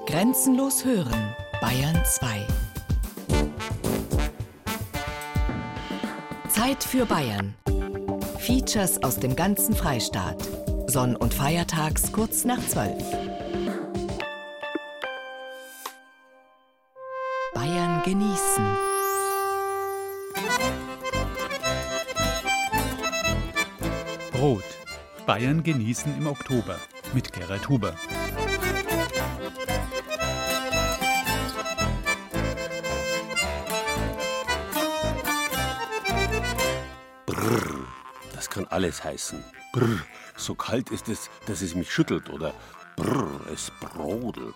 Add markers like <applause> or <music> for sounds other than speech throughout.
Grenzenlos hören, Bayern 2. Zeit für Bayern. Features aus dem ganzen Freistaat. Sonn- und Feiertags kurz nach 12. Bayern genießen. Brot. Bayern genießen im Oktober mit Gerhard Huber. Brrr, das kann alles heißen. Brrr, so kalt ist es, dass es mich schüttelt oder brrr, es brodelt.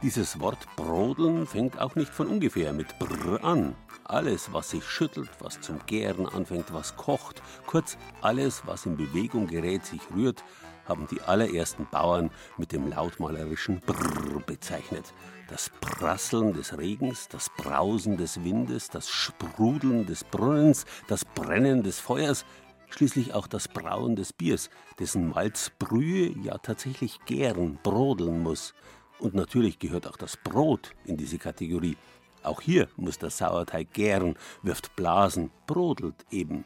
Dieses Wort brodeln fängt auch nicht von ungefähr mit brrr an. Alles, was sich schüttelt, was zum Gären anfängt, was kocht, kurz alles, was in Bewegung gerät, sich rührt, haben die allerersten Bauern mit dem lautmalerischen Brrr bezeichnet. Das Prasseln des Regens, das Brausen des Windes, das Sprudeln des Brunnens, das Brennen des Feuers, schließlich auch das Brauen des Biers, dessen Malzbrühe ja tatsächlich gären, brodeln muss. Und natürlich gehört auch das Brot in diese Kategorie. Auch hier muss der Sauerteig gären, wirft Blasen, brodelt eben.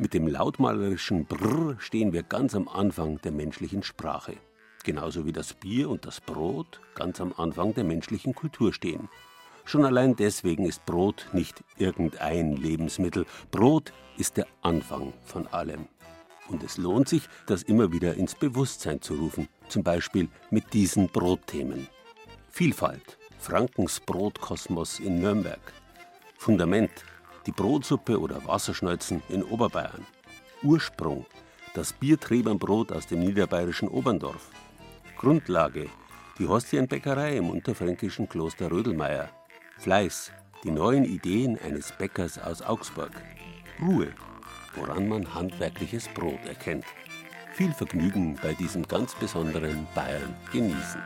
Mit dem lautmalerischen Brrr stehen wir ganz am Anfang der menschlichen Sprache. Genauso wie das Bier und das Brot ganz am Anfang der menschlichen Kultur stehen. Schon allein deswegen ist Brot nicht irgendein Lebensmittel. Brot ist der Anfang von allem. Und es lohnt sich, das immer wieder ins Bewusstsein zu rufen, zum Beispiel mit diesen Brotthemen. Vielfalt, Frankens Brotkosmos in Nürnberg. Fundament, die Brotsuppe oder Wasserschneuzen in Oberbayern. Ursprung, das Biertrebernbrot aus dem niederbayerischen Oberndorf. Grundlage, die Hostienbäckerei im unterfränkischen Kloster Rödelmeier. Fleiß, die neuen Ideen eines Bäckers aus Augsburg. Ruhe, woran man handwerkliches Brot erkennt. Viel Vergnügen bei diesem ganz besonderen Bayern genießen.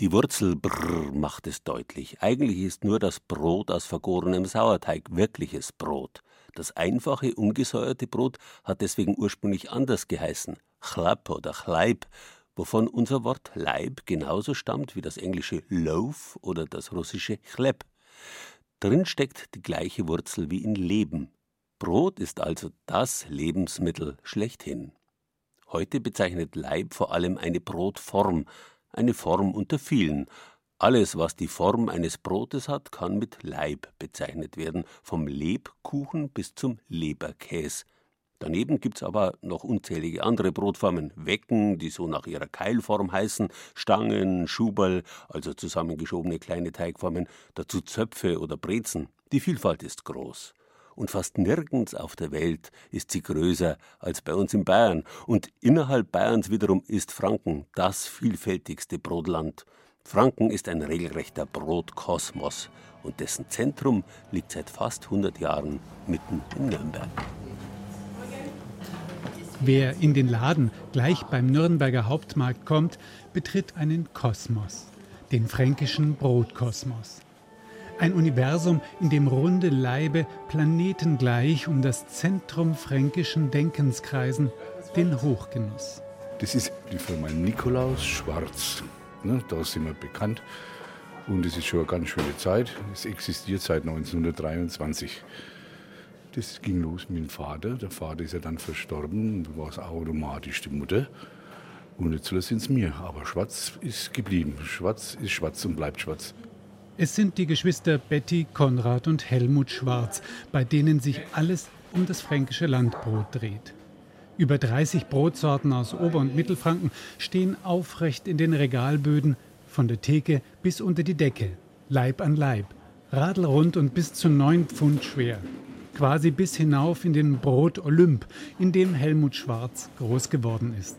Die Wurzel brr macht es deutlich. Eigentlich ist nur das Brot aus vergorenem Sauerteig wirkliches Brot. Das einfache, ungesäuerte Brot hat deswegen ursprünglich anders geheißen. Chlap oder Chleib, wovon unser Wort Leib genauso stammt wie das englische Loaf oder das russische Chleb. Drin steckt die gleiche Wurzel wie in Leben. Brot ist also das Lebensmittel schlechthin. Heute bezeichnet Leib vor allem eine Brotform, eine Form unter vielen. Alles, was die Form eines Brotes hat, kann mit Leib bezeichnet werden, vom Lebkuchen bis zum Leberkäse. Daneben gibt's aber noch unzählige andere Brotformen, Wecken, die so nach ihrer Keilform heißen, Stangen, Schuberl, also zusammengeschobene kleine Teigformen, dazu Zöpfe oder Brezen. Die Vielfalt ist groß und fast nirgends auf der Welt ist sie größer als bei uns in Bayern. Und innerhalb Bayerns wiederum ist Franken das vielfältigste Brotland. Franken ist ein regelrechter Brotkosmos und dessen Zentrum liegt seit fast 100 Jahren mitten in Nürnberg. Wer in den Laden gleich beim Nürnberger Hauptmarkt kommt, betritt einen Kosmos, den fränkischen Brotkosmos. Ein Universum, in dem runde Leibe planetengleich um das Zentrum fränkischen Denkens kreisen, den Hochgenuss. Das ist die Firma Nikolaus Schwarz. Ne, da sind wir bekannt. Und es ist schon eine ganz schöne Zeit. Es existiert seit 1923. Das ging los mit dem Vater. Der Vater ist ja dann verstorben. Da war es automatisch die Mutter. Und jetzt sind es mir. Aber schwarz ist geblieben. Schwarz ist schwarz und bleibt schwarz. Es sind die Geschwister Betty, Konrad und Helmut Schwarz, bei denen sich alles um das fränkische Landbrot dreht. Über 30 Brotsorten aus Ober- und Mittelfranken stehen aufrecht in den Regalböden, von der Theke bis unter die Decke, Leib an Leib, radelrund und bis zu neun Pfund schwer. Quasi bis hinauf in den Brot Olymp, in dem Helmut Schwarz groß geworden ist.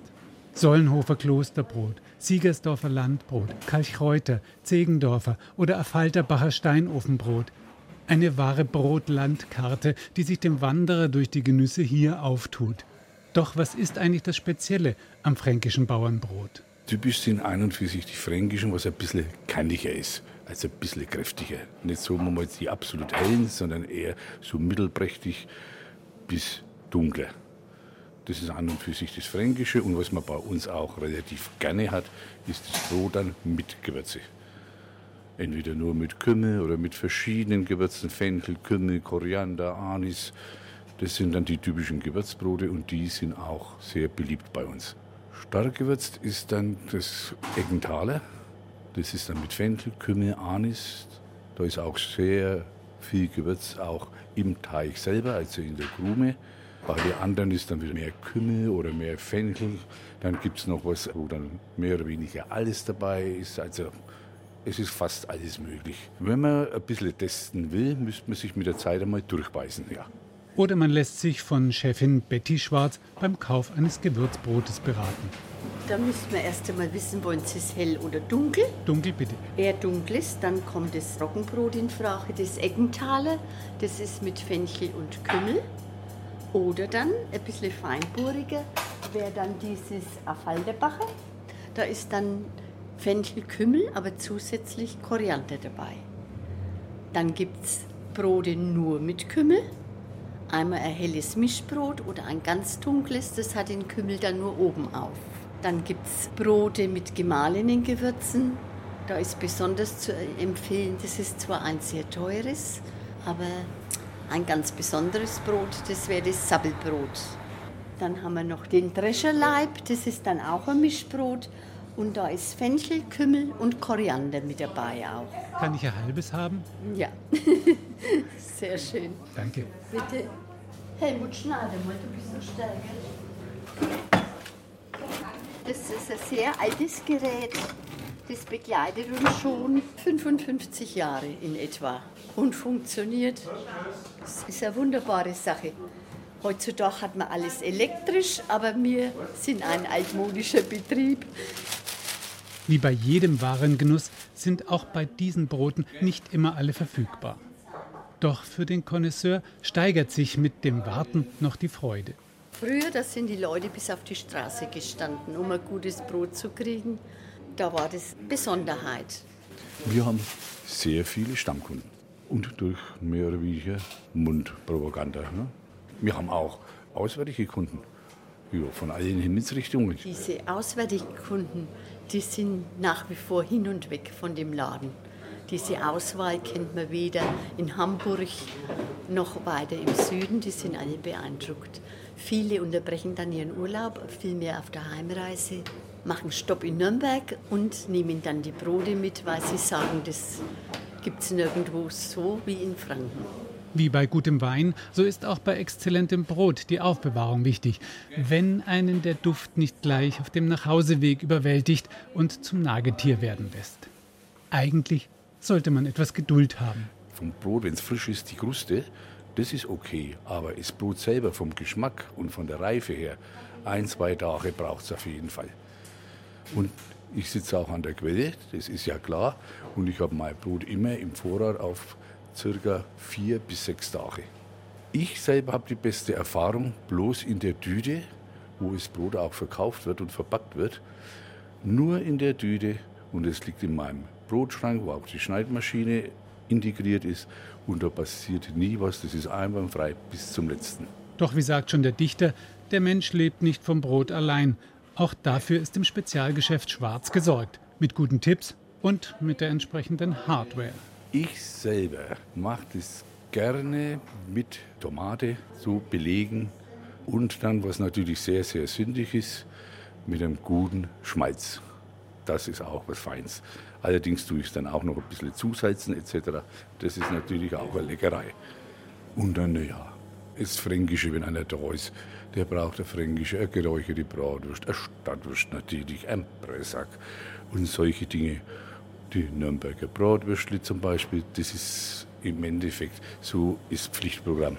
Sollenhofer Klosterbrot, Siegersdorfer Landbrot, Kalchreuter, Zegendorfer oder Affalterbacher Steinofenbrot. Eine wahre Brotlandkarte, die sich dem Wanderer durch die Genüsse hier auftut. Doch was ist eigentlich das Spezielle am fränkischen Bauernbrot? Typisch sind ein und für sich die fränkischen, was ein bisschen kantiger ist, also ein bisschen kräftiger. Nicht so mal die absolut hellen, sondern eher so mittelprächtig bis dunkler. Das ist an und für sich das Fränkische und was man bei uns auch relativ gerne hat, ist das Brot dann mit Gewürze. Entweder nur mit Kümmel oder mit verschiedenen Gewürzen, Fenchel, Kümmel, Koriander, Anis. Das sind dann die typischen Gewürzbrote und die sind auch sehr beliebt bei uns. Stark gewürzt ist dann das Eggenthaler. Das ist dann mit Fenchel, Kümmel, Anis. Da ist auch sehr viel Gewürz auch im Teig selber, also in der Krume. Bei den anderen ist dann wieder mehr Kümmel oder mehr Fenchel. Dann gibt es noch was, wo dann mehr oder weniger alles dabei ist. Also es ist fast alles möglich. Wenn man ein bisschen testen will, müsste man sich mit der Zeit einmal durchbeißen. Ja. Oder man lässt sich von Chefin Betty Schwarz beim Kauf eines Gewürzbrotes beraten. Da müssen wir erst einmal wissen, wollen Sie es hell oder dunkel? Dunkel bitte. Eher dunkel ist, dann kommt das Roggenbrot in Frage, das Eggenthaler. Das ist mit Fenchel und Kümmel. Oder dann ein bisschen feinporiger wäre dann dieses Affalderbacher. Da ist dann Fenchel, Kümmel, aber zusätzlich Koriander dabei. Dann gibt es Brote nur mit Kümmel. Einmal ein helles Mischbrot oder ein ganz dunkles, das hat den Kümmel dann nur oben auf. Dann gibt es Brote mit gemahlenen Gewürzen. Da ist besonders zu empfehlen, das ist zwar ein sehr teures, aber ein ganz besonderes Brot, das wäre das Sabbelbrot. Dann haben wir noch den Drescherleib, das ist dann auch ein Mischbrot. Und da ist Fenchel, Kümmel und Koriander mit dabei auch. Kann ich ein halbes haben? Ja, <laughs> sehr schön. Danke. Bitte. Helmut, schneide mal, du bist so stärker. Das ist ein sehr altes Gerät. Das begleitet uns schon 55 Jahre in etwa und funktioniert. Das ist eine wunderbare Sache. Heutzutage hat man alles elektrisch, aber wir sind ein altmodischer Betrieb. Wie bei jedem Warengenuss sind auch bei diesen Broten nicht immer alle verfügbar. Doch für den Connoisseur steigert sich mit dem Warten noch die Freude. Früher, da sind die Leute bis auf die Straße gestanden, um ein gutes Brot zu kriegen. Da war das Besonderheit. Wir haben sehr viele Stammkunden und durch mehr oder weniger Mundpropaganda. Ne? Wir haben auch auswärtige Kunden ja, von allen Himmelsrichtungen. Diese auswärtigen Kunden, die sind nach wie vor hin und weg von dem Laden. Diese Auswahl kennt man weder in Hamburg noch weiter im Süden. Die sind alle beeindruckt. Viele unterbrechen dann ihren Urlaub, vielmehr auf der Heimreise, machen Stopp in Nürnberg und nehmen dann die Brote mit, weil sie sagen, das gibt es nirgendwo so wie in Franken. Wie bei gutem Wein, so ist auch bei exzellentem Brot die Aufbewahrung wichtig, wenn einen der Duft nicht gleich auf dem Nachhauseweg überwältigt und zum Nagetier werden lässt. Eigentlich sollte man etwas Geduld haben. Vom Brot, wenn es frisch ist, die Kruste, das ist okay. Aber das Brot selber vom Geschmack und von der Reife her, ein, zwei Tage braucht es auf jeden Fall. Und ich sitze auch an der Quelle, das ist ja klar. Und ich habe mein Brot immer im Vorrat auf circa vier bis sechs Tage. Ich selber habe die beste Erfahrung bloß in der Tüte, wo das Brot auch verkauft wird und verpackt wird. Nur in der Tüte und es liegt in meinem Brotschrank, wo auch die Schneidmaschine integriert ist und da passiert nie was, das ist einwandfrei bis zum letzten. Doch wie sagt schon der Dichter, der Mensch lebt nicht vom Brot allein. Auch dafür ist im Spezialgeschäft Schwarz gesorgt, mit guten Tipps und mit der entsprechenden Hardware. Ich selber mache das gerne mit Tomate so belegen und dann, was natürlich sehr, sehr sündig ist, mit einem guten Schmalz. Das ist auch was Feins. Allerdings tue ich es dann auch noch ein bisschen zusalzen etc. Das ist natürlich auch eine Leckerei. Und dann, ja, das Fränkische, wenn einer da ist, der braucht eine fränkische, eine geräucherte Bratwurst, eine Stadtwurst natürlich, ein Pressack und solche Dinge. Die Nürnberger Bratwürstli zum Beispiel, das ist im Endeffekt so ist Pflichtprogramm.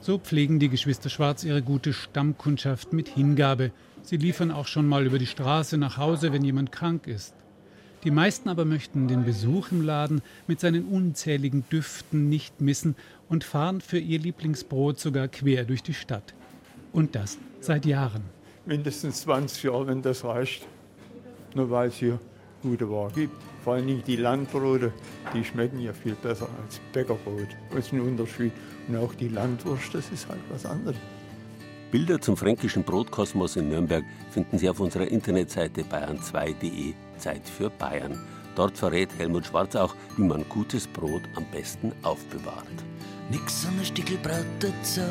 So pflegen die Geschwister Schwarz ihre gute Stammkundschaft mit Hingabe. Sie liefern auch schon mal über die Straße nach Hause, wenn jemand krank ist. Die meisten aber möchten den Besuch im Laden mit seinen unzähligen Düften nicht missen und fahren für ihr Lieblingsbrot sogar quer durch die Stadt. Und das Seit Jahren. Mindestens 20 Jahre, wenn das reicht. Nur weil es hier gute Ware gibt. Vor allem die Landbrote, die schmecken ja viel besser als Bäckerbrot. Das ist ein Unterschied. Und auch die Landwurst, das ist halt was anderes. Bilder zum fränkischen Brotkosmos in Nürnberg finden Sie auf unserer Internetseite bayern2.de Zeit für Bayern. Dort verrät Helmut Schwarz auch, wie man gutes Brot am besten aufbewahrt. Nix an der Stickelbrot dazu,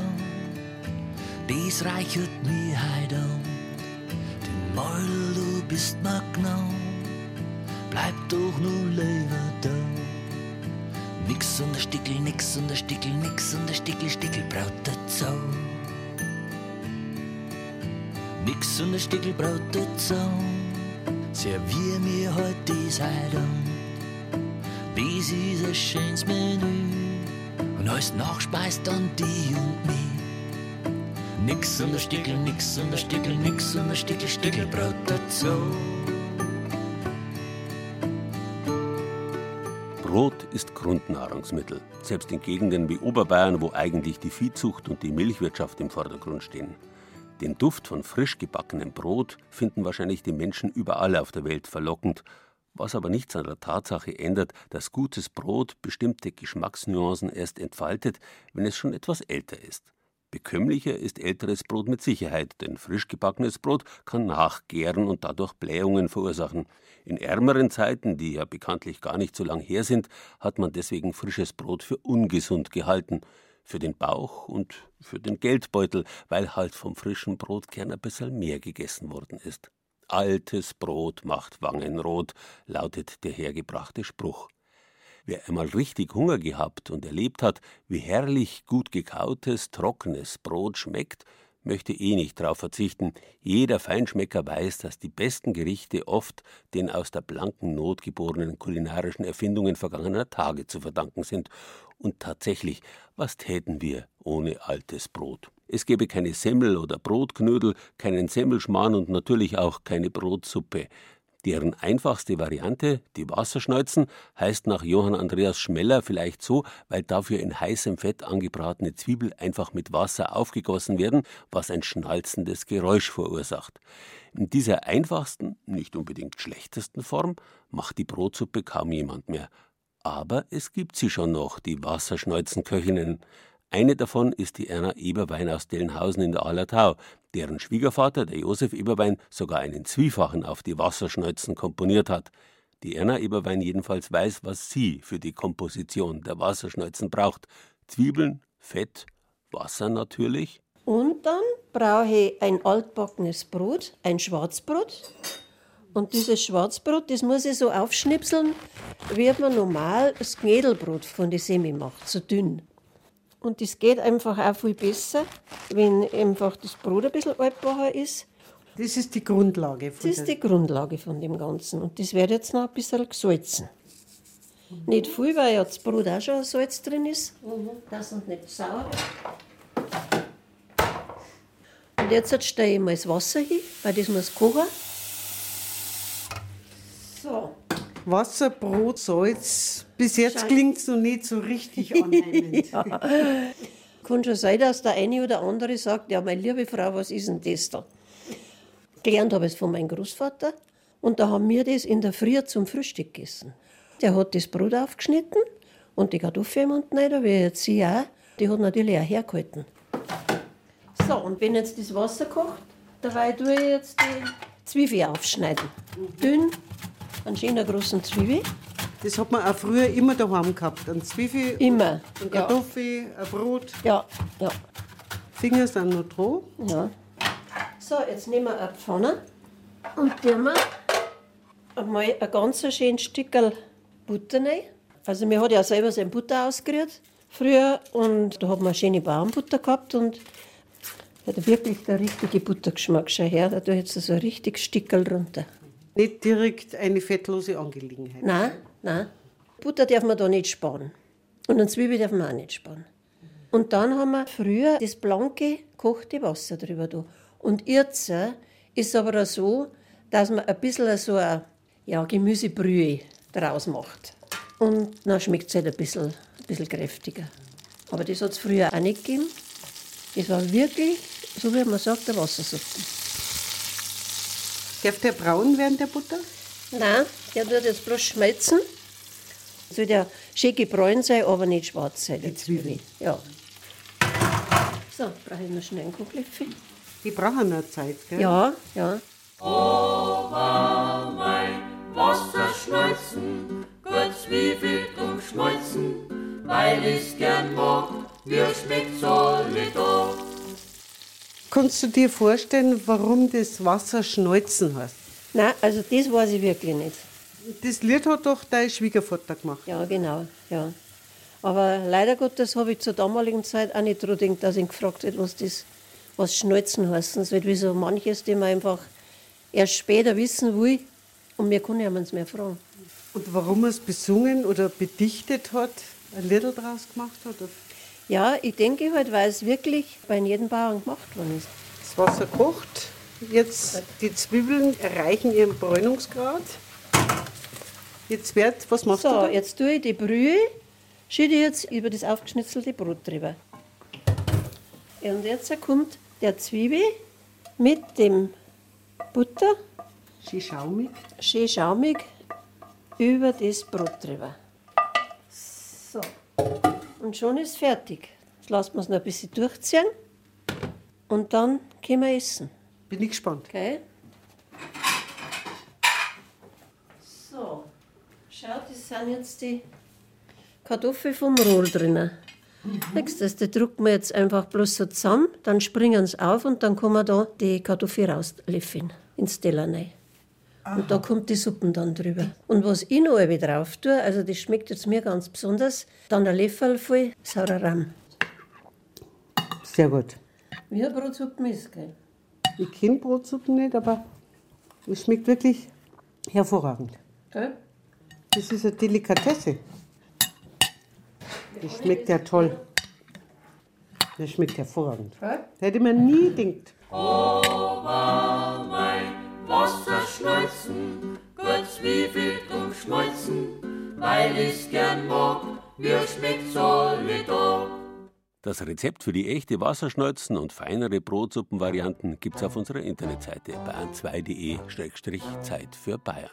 dies reichert mir heut an. Den Meul, du bist mir genau, bleib doch nur lieber da. Nix an der Stickel, nix an der Stickel, nix an der Stickel, Stickelbrot dazu. Nix an der Stickelbrot dazu, servier mir heute dies heut an. Dies ist ein schönes Menü und als Nachspeis dann die und mich. Nix an der Stickel, nix an der Stickel, nix an der Stickel, Stickelbrot dazu. Brot ist Grundnahrungsmittel, selbst in Gegenden wie Oberbayern, wo eigentlich die Viehzucht und die Milchwirtschaft im Vordergrund stehen. Den Duft von frisch gebackenem Brot finden wahrscheinlich die Menschen überall auf der Welt verlockend, was aber nichts an der Tatsache ändert, dass gutes Brot bestimmte Geschmacksnuancen erst entfaltet, wenn es schon etwas älter ist. Bekömmlicher ist älteres Brot mit Sicherheit, denn frisch gebackenes Brot kann nachgären und dadurch Blähungen verursachen. In ärmeren Zeiten, die ja bekanntlich gar nicht so lang her sind, hat man deswegen frisches Brot für ungesund gehalten. Für den Bauch und für den Geldbeutel, weil halt vom frischen Brotkern ein bisschen mehr gegessen worden ist. Altes Brot macht Wangen rot, lautet der hergebrachte Spruch. Wer einmal richtig Hunger gehabt und erlebt hat, wie herrlich gut gekautes, trockenes Brot schmeckt, möchte eh nicht darauf verzichten. Jeder Feinschmecker weiß, dass die besten Gerichte oft den aus der blanken Not geborenen kulinarischen Erfindungen vergangener Tage zu verdanken sind. Und tatsächlich, was täten wir ohne altes Brot? Es gäbe keine Semmel oder Brotknödel, keinen Semmelschmarrn und natürlich auch keine Brotsuppe. Deren einfachste Variante, die Wasserschneuzen, heißt nach Johann Andreas Schmeller vielleicht so, weil dafür in heißem Fett angebratene Zwiebel einfach mit Wasser aufgegossen werden, was ein schnalzendes Geräusch verursacht. In dieser einfachsten, nicht unbedingt schlechtesten Form macht die Brotsuppe kaum jemand mehr. Aber es gibt sie schon noch, die Wasserschneuzenköchinnen. Eine davon ist die Erna Eberwein aus Dellenhausen in der Allertau, deren Schwiegervater, der Josef Eberwein, sogar einen Zwiefachen auf die Wasserschneuzen komponiert hat. Die Erna Eberwein jedenfalls weiß, was sie für die Komposition der Wasserschneuzen braucht. Zwiebeln, Fett, Wasser natürlich. Und dann brauche ich ein altbackenes Brot, ein Schwarzbrot. Und dieses Schwarzbrot, das muss ich so aufschnipseln, wie man normal das Knädelbrot von der Semi macht, so dünn. Und das geht einfach auch viel besser, wenn einfach das Brot ein bisschen altbacher ist. Das ist die Grundlage. Von das ist die Grundlage von dem Ganzen. Und das wird jetzt noch ein bisschen gesalzen. Mhm. Nicht viel, weil ja das Brot auch schon Salz drin ist, mhm. dass es nicht sauer Und jetzt stelle ich mal das Wasser hin, weil das muss kochen. So. Wasser, Brot, Salz. Bis jetzt klingt es noch nicht so richtig <laughs> annehmend. ja. Kann schon sein, dass der eine oder andere sagt, ja, meine liebe Frau, was ist denn das da? Gelernt habe ich es von meinem Großvater. Und da haben wir das in der Früh zum Frühstück gegessen. Der hat das Brot aufgeschnitten und die Kartoffeln und rein, wie jetzt sie auch. Die hat natürlich auch hergehalten. So, und wenn jetzt das Wasser kocht, dabei tue ich jetzt die Zwiebel aufschneiden. Dünn einen schönen großen Zwiebel. Das hat man auch früher immer daheim gehabt. Ein Zwiebel, immer. ein Kartoffel, ja. ein Brot. Ja, ja. Finger sind noch dran. Ja. So, jetzt nehmen wir eine Pfanne und tun wir einmal ein ganz schönes Stück Butter rein. Also mir hat ja selber sein Butter ausgerührt früher und da hat man schöne Baumbutter gehabt und hat wirklich der richtige Buttergeschmack schon her. Da tue ich jetzt so ein richtiges Stückel runter. Nicht direkt eine fettlose Angelegenheit. Nein, nein. Butter darf man da nicht sparen. Und eine Zwiebel darf man auch nicht sparen. Und dann haben wir früher das blanke, kochte Wasser drüber da. Und jetzt äh, ist es aber so, dass man ein bisschen so eine ja, Gemüsebrühe draus macht. Und dann schmeckt es halt ein bisschen, ein bisschen kräftiger. Aber das hat es früher auch nicht gegeben. Es war wirklich so wie man sagt, der Wassersuppe. Darf der braun werden, der Butter? Nein, der wird jetzt bloß schmelzen. Soll der schön gebräunt sein, aber nicht schwarz sein. Die Zwiebeln. Ja. So, brauche ich noch schnell einen Kochlöffel. Die brauchen noch Zeit, gell? Ja, ja. Wasser schmolzen, gut zwiefelt und schmolzen, weil ich's gern mag, mir schmeckt's alle da. Kannst du dir vorstellen, warum das Wasser schneuzen heißt? Nein, also das weiß ich wirklich nicht. Das Lied hat doch dein Schwiegervater gemacht. Ja, genau, ja. Aber leider Gottes habe ich zur damaligen Zeit auch nicht daran gedacht, dass ich ihn gefragt hätte, was das, was Schnalzen heißt. Das wird wie so manches, die man einfach erst später wissen will. Und wir können ja uns mehr fragen. Und warum er es besungen oder bedichtet hat, ein Lied draus gemacht hat? Ja, ich denke halt, weil es wirklich bei jedem Bauern gemacht worden ist. Das Wasser kocht. Jetzt die Zwiebeln erreichen ihren Bräunungsgrad. Jetzt wird, was machst du So, jetzt tue ich die Brühe, schütte jetzt über das aufgeschnitzelte Brot drüber. Und jetzt kommt der Zwiebel mit dem Butter, Schön schaumig. schön schaumig, über das Brot drüber. So. Und schon ist fertig. Jetzt lassen wir es noch ein bisschen durchziehen. Und dann können wir essen. Bin ich gespannt. Okay? So. Schau, das sind jetzt die Kartoffeln vom Rohr drinnen. Nächstes, die drucken wir jetzt einfach bloß so zusammen, dann springen sie auf und dann kann man da die Kartoffel rauslöffeln ins Teller rein. Und da kommt die Suppen dann drüber. Und was ich noch ein drauf tue, also das schmeckt jetzt mir ganz besonders, dann ein Löffel voll saurer Rahm. Sehr gut. Wie eine Brotsuppe ist, gell? Ich kenne Brotsuppen nicht, aber es schmeckt wirklich hervorragend. gell? Das ist eine Delikatesse. Das schmeckt ja toll. Das schmeckt hervorragend. Gell? Hätte man nie gedacht. Wasser schmolzen, gut zwiefelt und schmolzen, weil ich's gern mag, mir schmeckt's alle da. Das Rezept für die echte Wasserschnolzen und feinere Brotsuppenvarianten gibt's auf unserer Internetseite bayern2.de-Zeit für Bayern.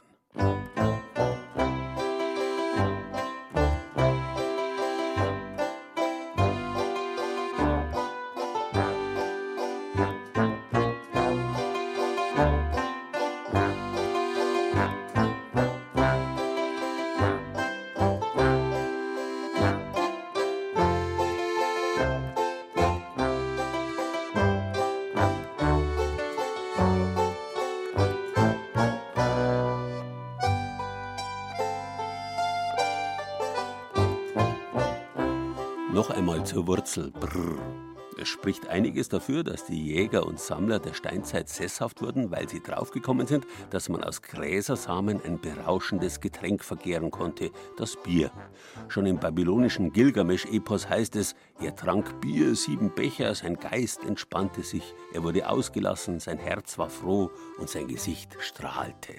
Spricht einiges dafür, dass die Jäger und Sammler der Steinzeit sesshaft wurden, weil sie draufgekommen sind, dass man aus Gräsersamen ein berauschendes Getränk vergehren konnte, das Bier. Schon im babylonischen Gilgamesch-Epos heißt es, er trank Bier, sieben Becher, sein Geist entspannte sich, er wurde ausgelassen, sein Herz war froh und sein Gesicht strahlte.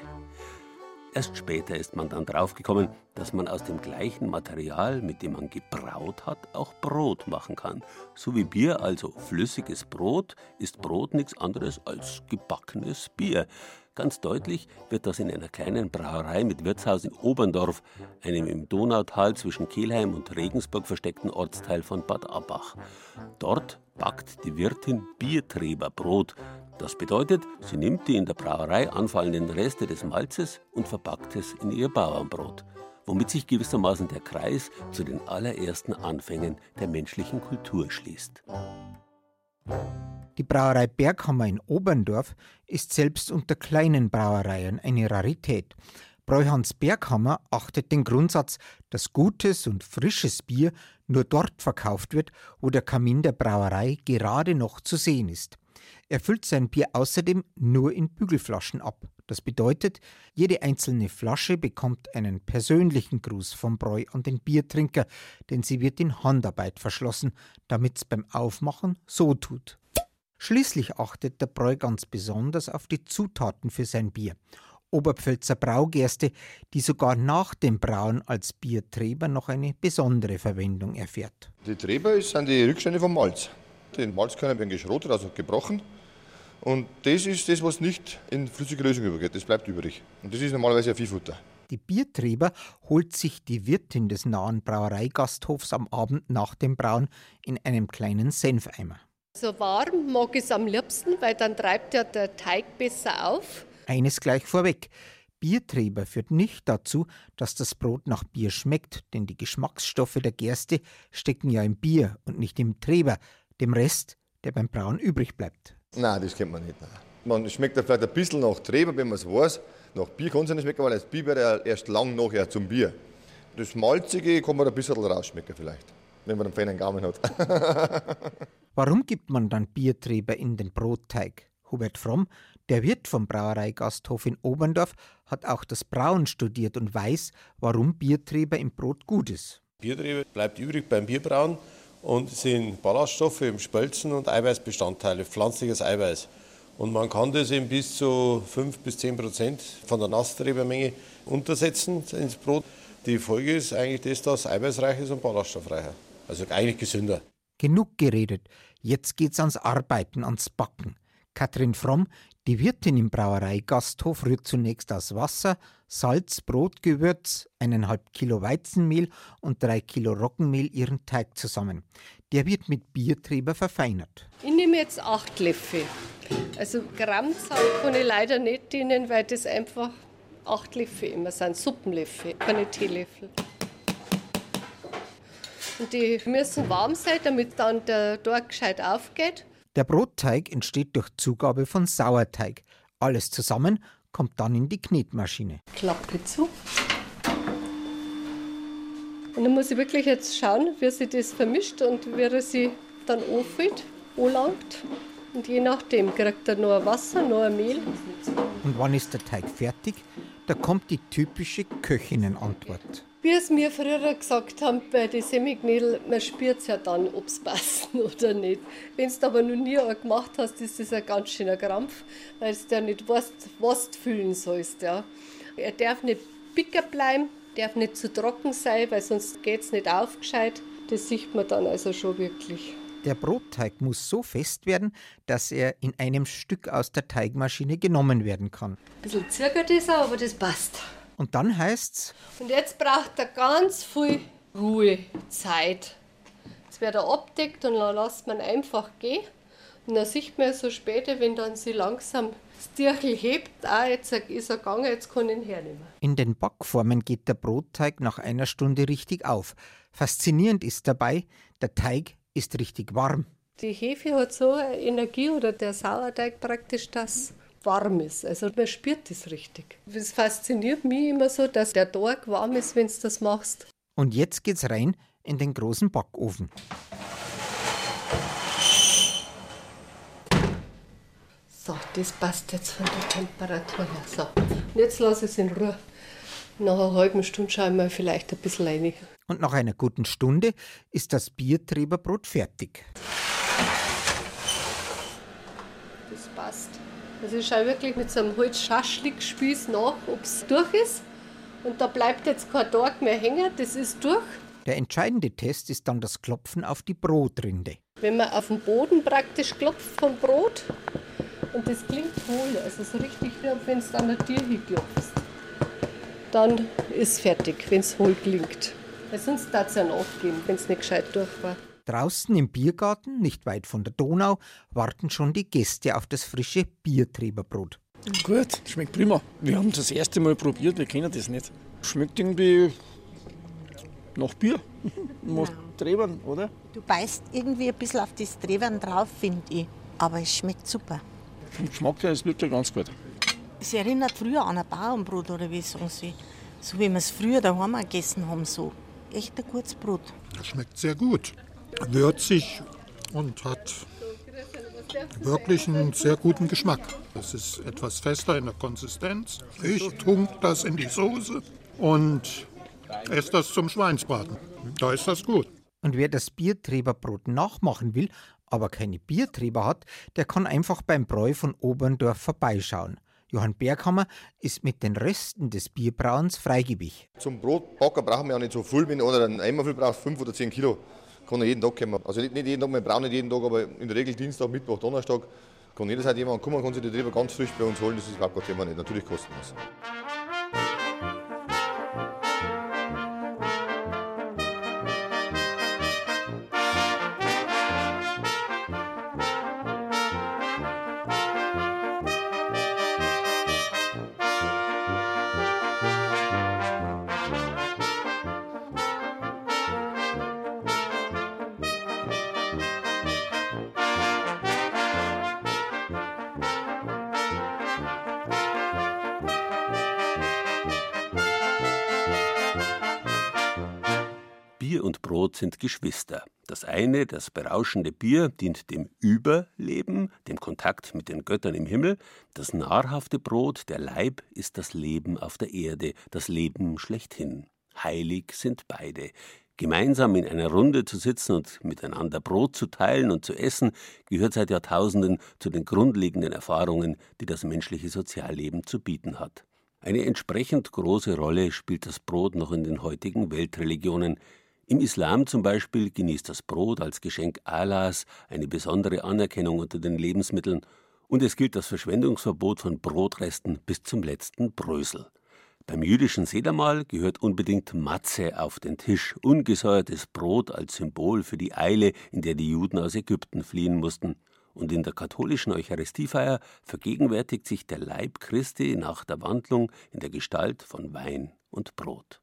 Erst später ist man dann draufgekommen, dass man aus dem gleichen Material, mit dem man gebraut hat, auch Brot machen kann. So wie Bier, also flüssiges Brot, ist Brot nichts anderes als gebackenes Bier. Ganz deutlich wird das in einer kleinen Brauerei mit Wirtshaus in Oberndorf, einem im Donautal zwischen Kelheim und Regensburg versteckten Ortsteil von Bad Abbach. Dort backt die Wirtin Biertreberbrot. Das bedeutet, sie nimmt die in der Brauerei anfallenden Reste des Malzes und verpackt es in ihr Bauernbrot, womit sich gewissermaßen der Kreis zu den allerersten Anfängen der menschlichen Kultur schließt. Die Brauerei Berghammer in Oberndorf ist selbst unter kleinen Brauereien eine Rarität. Bräuhans Berghammer achtet den Grundsatz, dass gutes und frisches Bier nur dort verkauft wird, wo der Kamin der Brauerei gerade noch zu sehen ist. Er füllt sein Bier außerdem nur in Bügelflaschen ab. Das bedeutet, jede einzelne Flasche bekommt einen persönlichen Gruß vom Bräu an den Biertrinker, denn sie wird in Handarbeit verschlossen, damit's beim Aufmachen so tut. Schließlich achtet der Bräu ganz besonders auf die Zutaten für sein Bier. Oberpfälzer Braugerste, die sogar nach dem Brauen als Biertreber noch eine besondere Verwendung erfährt. Die Treber ist- sind die Rückstände vom Malz. Die Malzkörner werden geschrotet, also gebrochen. Und das ist das, was nicht in flüssige Lösung übergeht. Das bleibt übrig. Und das ist normalerweise ein Viehfutter. Die Bierträber holt sich die Wirtin des nahen Brauereigasthofs am Abend nach dem Brauen in einem kleinen Senfeimer. So warm mag ich es am liebsten, weil dann treibt ja der Teig besser auf. Eines gleich vorweg. Bierträber führt nicht dazu, dass das Brot nach Bier schmeckt, denn die Geschmacksstoffe der Gerste stecken ja im Bier und nicht im Treber, dem Rest, der beim Brauen übrig bleibt. Nein, das kennt man nicht. Nein. Man schmeckt ja vielleicht ein bisschen nach Treber, wenn man es weiß. Nach Bier kann es nicht schmecken, weil das Bier wird ja erst lang nachher zum Bier. Das Malzige kann man ein bisschen rausschmecken vielleicht, wenn man einen feinen Gaumen hat. <laughs> Warum gibt man dann Bierträber in den Brotteig? Hubert Fromm, der Wirt vom Brauereigasthof in Oberndorf, hat auch das Brauen studiert und weiß, warum Bierträber im Brot gut ist. Bierträber bleibt übrig beim Bierbrauen und sind Ballaststoffe im Spölzen und Eiweißbestandteile, pflanzliches Eiweiß. Und man kann das eben bis zu 5 bis 10 Prozent von der Nasstrebermenge untersetzen ins Brot. Die Folge ist eigentlich das, dass eiweißreich ist und ballaststoffreicher. Also eigentlich gesünder. Genug geredet. Jetzt geht's ans Arbeiten, ans Backen. Katrin Fromm, die Wirtin im Brauereigasthof, rührt zunächst aus Wasser, Salz, Brotgewürz, eineinhalb Kilo Weizenmehl und drei Kilo Roggenmehl ihren Teig zusammen. Der wird mit Biertreber verfeinert. Ich nehme jetzt acht Löffel. Also Grammzahl kann ich leider nicht dienen, weil das einfach acht Löffel immer sind, Suppenlöffel, keine Teelöffel. Und die müssen warm sein, damit dann der Teig gescheit aufgeht. Der Brotteig entsteht durch Zugabe von Sauerteig. Alles zusammen kommt dann in die Knetmaschine. Klappe zu. Und dann muss ich wirklich jetzt schauen, wie sich das vermischt und wie er sich dann anfüllt, anlangt. Und je nachdem kriegt er noch Wasser, noch Mehl. Und wann ist der Teig fertig? Da kommt die typische Köchinnenantwort. Wie es mir früher gesagt haben bei den Semiknädel, man spürt ja dann, ob es passen <laughs> oder nicht. Wenn du aber noch nie gemacht hast, ist das ein ganz schöner Krampf, weil du ja nicht weißt, was du füllen sollst. Ja. Er darf nicht bicker bleiben, darf nicht zu trocken sein, weil sonst geht es nicht aufgescheit. Das sieht man dann also schon wirklich. Der Brotteig muss so fest werden, dass er in einem Stück aus der Teigmaschine genommen werden kann. Ein bisschen zirkelt ist er, aber das passt. Und dann heißt's. Und jetzt braucht er ganz viel Ruhezeit. Jetzt wird er abdeckt und dann lässt man einfach gehen. Und dann sieht man so später, wenn dann sie langsam das Tierchen hebt, ah, jetzt ist er gegangen, jetzt kann ich ihn hernehmen. In den Backformen geht der Brotteig nach einer Stunde richtig auf. Faszinierend ist dabei, der Teig ist richtig warm. Die Hefe hat so eine Energie oder der Sauerteig praktisch, dass warm ist. Also man spürt das richtig. Es fasziniert mich immer so, dass der Tag warm ist, wenn du das machst. Und jetzt geht's rein in den großen Backofen. So, das passt jetzt von der Temperatur her. So, und jetzt lasse ich es in Ruhe. Nach einer halben Stunde schauen wir vielleicht ein bisschen rein. Und nach einer guten Stunde ist das Biertreberbrot fertig. Das passt. Also ich schaue wirklich mit so einem Holzschaschlikspieß nach, ob es durch ist. Und da bleibt jetzt kein Tag mehr hängen, das ist durch. Der entscheidende Test ist dann das Klopfen auf die Brotrinde. Wenn man auf den Boden praktisch klopft vom Brot und das klingt hohl, also so richtig wie wenn es an der Tür hinklopfst, dann ist es fertig, wenn es hohl klingt. Weil sonst darf es ja nachgehen, wenn es nicht gescheit durch war. Draußen im Biergarten, nicht weit von der Donau, warten schon die Gäste auf das frische Biertreberbrot. Gut, schmeckt prima. Wir haben das erste Mal probiert, wir kennen das nicht. Schmeckt irgendwie nach Bier. <laughs> nach Trebern, oder? Du beißt irgendwie ein bisschen auf das Trebern drauf, finde ich. Aber es schmeckt super. Vom Geschmack her ist es wirklich ganz gut. Es erinnert früher an ein Bauernbrot, oder wie sagen Sie? So wie wir es früher daheim gegessen haben, so. Echt ein gutes Brot. Das schmeckt sehr gut. Würzig und hat wirklich einen sehr guten Geschmack. Es ist etwas fester in der Konsistenz. Ich tunke das in die Soße und esse das zum Schweinsbraten. Da ist das gut. Und wer das Biertreberbrot nachmachen will, aber keine Biertreber hat, der kann einfach beim Bräu von Oberndorf vorbeischauen. Johann Berghammer ist mit den Resten des Bierbrauens Freigebig. Zum Brotbacken brauchen wir ja nicht so viel. Wenn einer einen Eimer viel braucht, 5 oder 10 Kilo. Kann jeden Tag kommen. Also nicht, nicht jeden Tag, wir brauchen nicht jeden Tag, aber in der Regel Dienstag, Mittwoch, Donnerstag kann jederzeit jemand kommen, kann sich die Triebe ganz frisch bei uns holen, das ist überhaupt kein Thema nicht, natürlich kostenlos. Und Brot sind Geschwister. Das eine, das berauschende Bier, dient dem Überleben, dem Kontakt mit den Göttern im Himmel. Das nahrhafte Brot, der Leib, ist das Leben auf der Erde, das Leben schlechthin. Heilig sind beide. Gemeinsam in einer Runde zu sitzen und miteinander Brot zu teilen und zu essen, gehört seit Jahrtausenden zu den grundlegenden Erfahrungen, die das menschliche Sozialleben zu bieten hat. Eine entsprechend große Rolle spielt das Brot noch in den heutigen Weltreligionen. Im Islam zum Beispiel genießt das Brot als Geschenk Allahs eine besondere Anerkennung unter den Lebensmitteln und es gilt das Verschwendungsverbot von Brotresten bis zum letzten Brösel. Beim jüdischen Sedermahl gehört unbedingt Matze auf den Tisch, ungesäuertes Brot als Symbol für die Eile, in der die Juden aus Ägypten fliehen mussten. Und in der katholischen Eucharistiefeier vergegenwärtigt sich der Leib Christi nach der Wandlung in der Gestalt von Wein und Brot.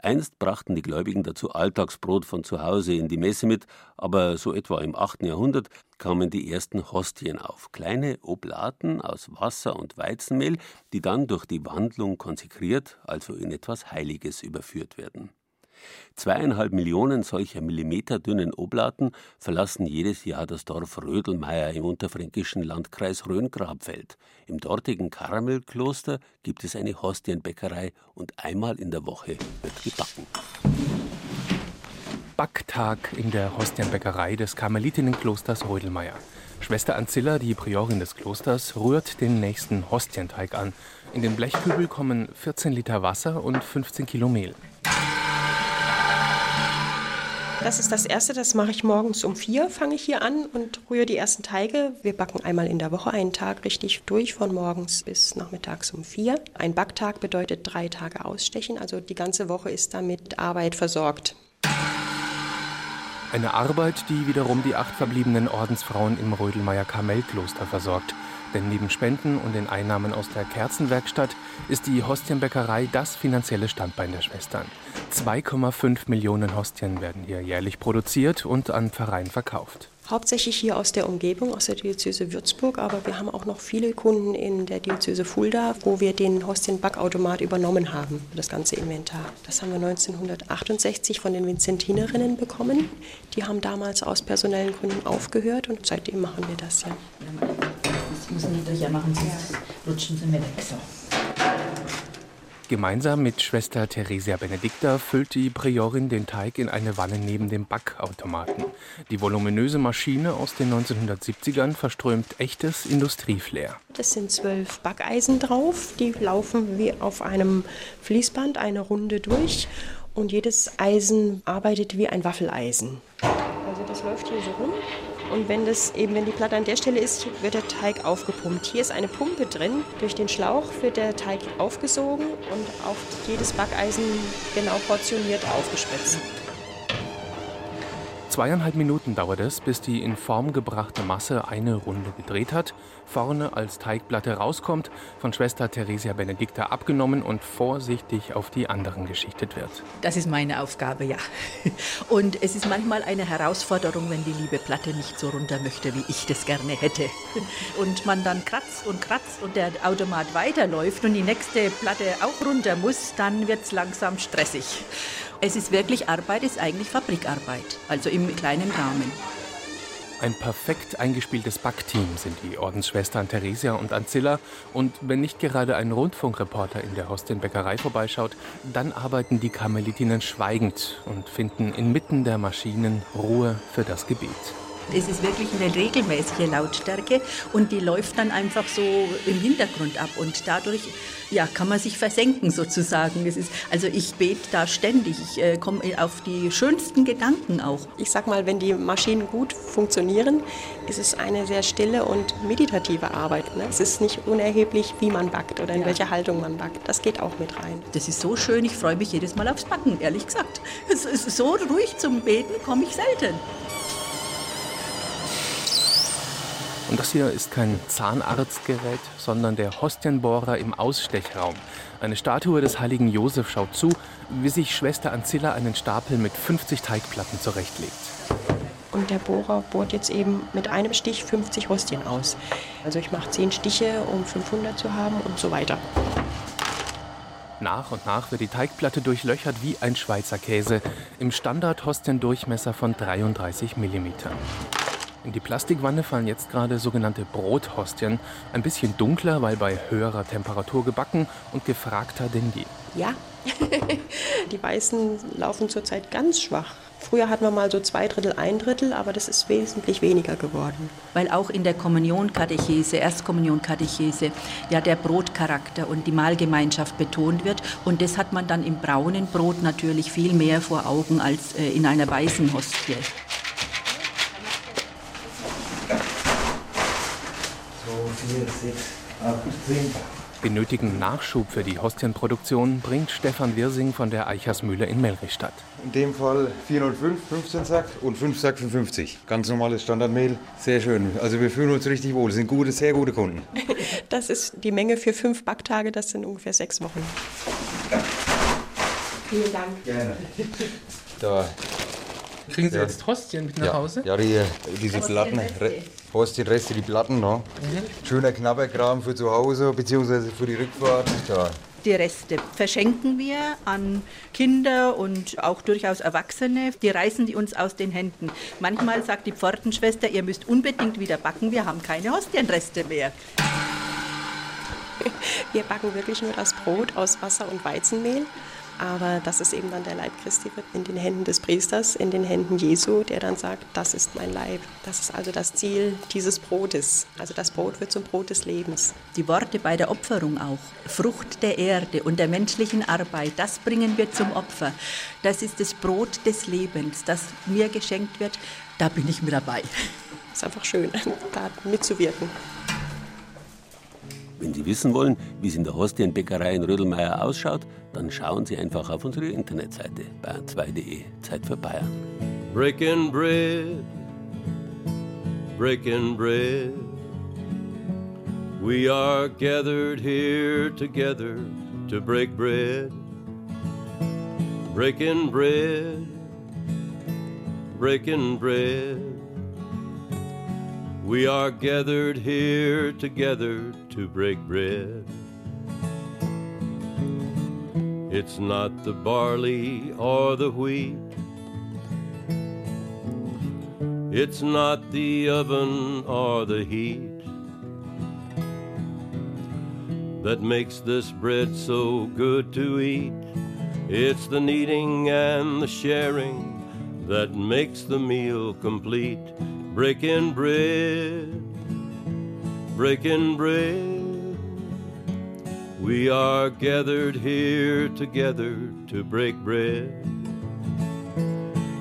Einst brachten die Gläubigen dazu Alltagsbrot von zu Hause in die Messe mit, aber so etwa im 8. Jahrhundert kamen die ersten Hostien auf, kleine Oblaten aus Wasser und Weizenmehl, die dann durch die Wandlung konsekriert, also in etwas Heiliges überführt werden. Zweieinhalb Millionen solcher millimeterdünnen Oblaten verlassen jedes Jahr das Dorf Rödelmeier im unterfränkischen Landkreis Rhön-Grabfeld. Im dortigen Karmelkloster gibt es eine Hostienbäckerei und einmal in der Woche wird gebacken. Backtag in der Hostienbäckerei des Karmelitinnenklosters Rödelmeier. Schwester Ancilla, die Priorin des Klosters, rührt den nächsten Hostienteig an. In den Blechkübel kommen 14 Liter Wasser und 15 Kilo Mehl. Das ist das Erste, das mache ich morgens um vier, fange ich hier an und rühre die ersten Teige. Wir backen einmal in der Woche einen Tag richtig durch, von morgens bis nachmittags um vier. Ein Backtag bedeutet drei Tage ausstechen, also die ganze Woche ist damit Arbeit versorgt. Eine Arbeit, die wiederum die acht verbliebenen Ordensfrauen im Rödelmeier Karmelkloster versorgt. Denn neben Spenden und den Einnahmen aus der Kerzenwerkstatt ist die Hostienbäckerei das finanzielle Standbein der Schwestern. 2,5 Millionen Hostien werden hier jährlich produziert und an Pfarreien verkauft. Hauptsächlich hier aus der Umgebung, aus der Diözese Würzburg, aber wir haben auch noch viele Kunden in der Diözese Fulda, wo wir den Hostienbackautomat übernommen haben, das ganze Inventar. Das haben wir 1968 von den Vinzentinerinnen bekommen. Die haben damals aus personellen Gründen aufgehört und seitdem machen wir das ja. Das müssen die durch ja machen, sonst rutschen sie mir weg. So. Gemeinsam mit Schwester Theresia Benedicta füllt die Priorin den Teig in eine Wanne neben dem Backautomaten. Die voluminöse Maschine aus den 1970ern verströmt echtes Industrieflair. Das sind zwölf Backeisen drauf, die laufen wie auf einem Fließband eine Runde durch und jedes Eisen arbeitet wie ein Waffeleisen. Also das läuft hier so rum und wenn das eben, wenn die Platte an der Stelle ist, wird der Teig aufgepumpt. Hier ist eine Pumpe drin. Durch den Schlauch wird der Teig aufgesogen und auf jedes Backeisen genau portioniert aufgespritzt. Zweieinhalb Minuten dauert es, bis die in Form gebrachte Masse eine Runde gedreht hat, vorne als Teigplatte rauskommt, von Schwester Theresia Benedicta abgenommen und vorsichtig auf die anderen geschichtet wird. Das ist meine Aufgabe, ja. <laughs> Und es ist manchmal eine Herausforderung, wenn die liebe Platte nicht so runter möchte, wie ich das gerne hätte. <laughs> Und man dann kratzt und kratzt und der Automat weiterläuft und die nächste Platte auch runter muss, dann wird es langsam stressig. Es ist wirklich Arbeit, ist eigentlich Fabrikarbeit, also im kleinen Rahmen. Ein perfekt eingespieltes Backteam sind die Ordensschwestern Theresia und Ancilla. Und wenn nicht gerade ein Rundfunkreporter in der Hostienbäckerei vorbeischaut, dann arbeiten die Karmelitinnen schweigend und finden inmitten der Maschinen Ruhe für das Gebet. Es ist wirklich eine regelmäßige Lautstärke und die läuft dann einfach so im Hintergrund ab und dadurch ja, kann man sich versenken sozusagen. Es ist, also ich bete da ständig, ich äh, komme auf die schönsten Gedanken auch. Ich sag mal, wenn die Maschinen gut funktionieren, ist es eine sehr stille und meditative Arbeit. Ne? Es ist nicht unerheblich, wie man backt oder in ja. welcher Haltung man backt. Das geht auch mit rein. Das ist so schön, ich freue mich jedes Mal aufs Backen, ehrlich gesagt. Es ist so ruhig zum Beten komme ich selten. Und das hier ist kein Zahnarztgerät, sondern der Hostienbohrer im Ausstechraum. Eine Statue des heiligen Josef schaut zu, wie sich Schwester Ancilla einen Stapel mit 50 Teigplatten zurechtlegt. Und der Bohrer bohrt jetzt eben mit einem Stich 50 Hostien aus. Also ich mache 10 Stiche, um 500 zu haben und so weiter. Nach und nach wird die Teigplatte durchlöchert wie ein Schweizer Käse im Standard-Hostiendurchmesser von 33 mm. In die Plastikwanne fallen jetzt gerade sogenannte Brothostien. Ein bisschen dunkler, weil bei höherer Temperatur gebacken und gefragter denn je. Ja, <laughs> die Weißen laufen zurzeit ganz schwach. Früher hatten wir mal so zwei Drittel, ein Drittel, aber das ist wesentlich weniger geworden. Weil auch in der Kommunionkatechese, Erstkommunionkatechese, ja der Brotcharakter und die Mahlgemeinschaft betont wird. Und das hat man dann im braunen Brot natürlich viel mehr vor Augen als äh, in einer weißen Hostie. Vier, sechs, acht, zehn. Den nötigen Nachschub für die Hostienproduktion bringt Stefan Wirsing von der Eichersmühle in Melrichstadt. In dem Fall 405, 15 Sack und 5 Sack für 50. Ganz normales Standardmehl, sehr schön. Also wir fühlen uns richtig wohl, das sind gute, sehr gute Kunden. <laughs> Das ist die Menge für fünf Backtage, das sind ungefähr sechs Wochen. Vielen Dank. Gerne. Da Kriegen Sie ja. jetzt Hostien mit nach ja. Hause? Ja, die, diese Platten, Hostienreste, die Platten. No? Mhm. Schöner Knabberkram für zu Hause bzw. für die Rückfahrt. Ja. Die Reste verschenken wir an Kinder und auch durchaus Erwachsene. Die reißen die uns aus den Händen. Manchmal sagt die Pfortenschwester, ihr müsst unbedingt wieder backen, wir haben keine Hostienreste mehr. Wir backen wirklich nur das Brot aus Wasser und Weizenmehl. Aber das ist eben dann der Leib Christi wird in den Händen des Priesters, in den Händen Jesu, der dann sagt, das ist mein Leib. Das ist also das Ziel dieses Brotes. Also das Brot wird zum Brot des Lebens. Die Worte bei der Opferung auch. Frucht der Erde und der menschlichen Arbeit, das bringen wir zum Opfer. Das ist das Brot des Lebens, das mir geschenkt wird. Da bin ich mit dabei. Es ist einfach schön, <laughs> da mitzuwirken. Wenn Sie wissen wollen, wie es in der Hostienbäckerei in Rödelmeier ausschaut, dann schauen Sie einfach auf unsere Internetseite bayern2.de. Zeit für Bayern. Breaking bread, breaking bread. We are gathered here together to break bread. Breaking bread, breaking bread. We are gathered here together to break bread. It's not the barley or the wheat. It's not the oven or the heat that makes this bread so good to eat. It's the kneading and the sharing that makes the meal complete breaking bread, breaking bread. We are gathered here together to break bread,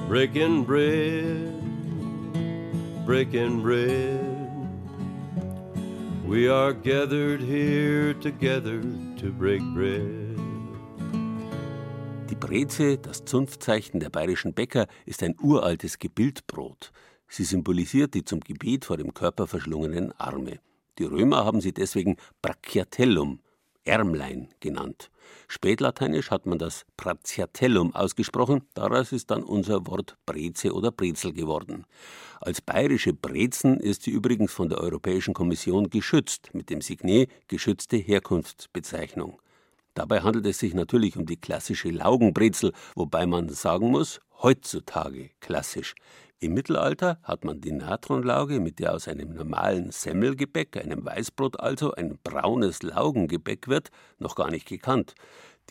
breaking bread, breaking bread. We are gathered here together to break bread. Die Breze, das Zunftzeichen der bayerischen Bäcker, ist ein uraltes Gebildbrot. Sie symbolisiert die zum Gebet vor dem Körper verschlungenen Arme. Die Römer haben sie deswegen Brachiatellum, Ärmlein, genannt. Spätlateinisch hat man das Brachiatellum ausgesprochen, daraus ist dann unser Wort Breze oder Brezel geworden. Als bayerische Brezen ist sie übrigens von der Europäischen Kommission geschützt, mit dem Signet geschützte Herkunftsbezeichnung. Dabei handelt es sich natürlich um die klassische Laugenbrezel, wobei man sagen muss, heutzutage klassisch. Im Mittelalter hat man die Natronlauge, mit der aus einem normalen Semmelgebäck, einem Weißbrot also, ein braunes Laugengebäck wird, noch gar nicht gekannt.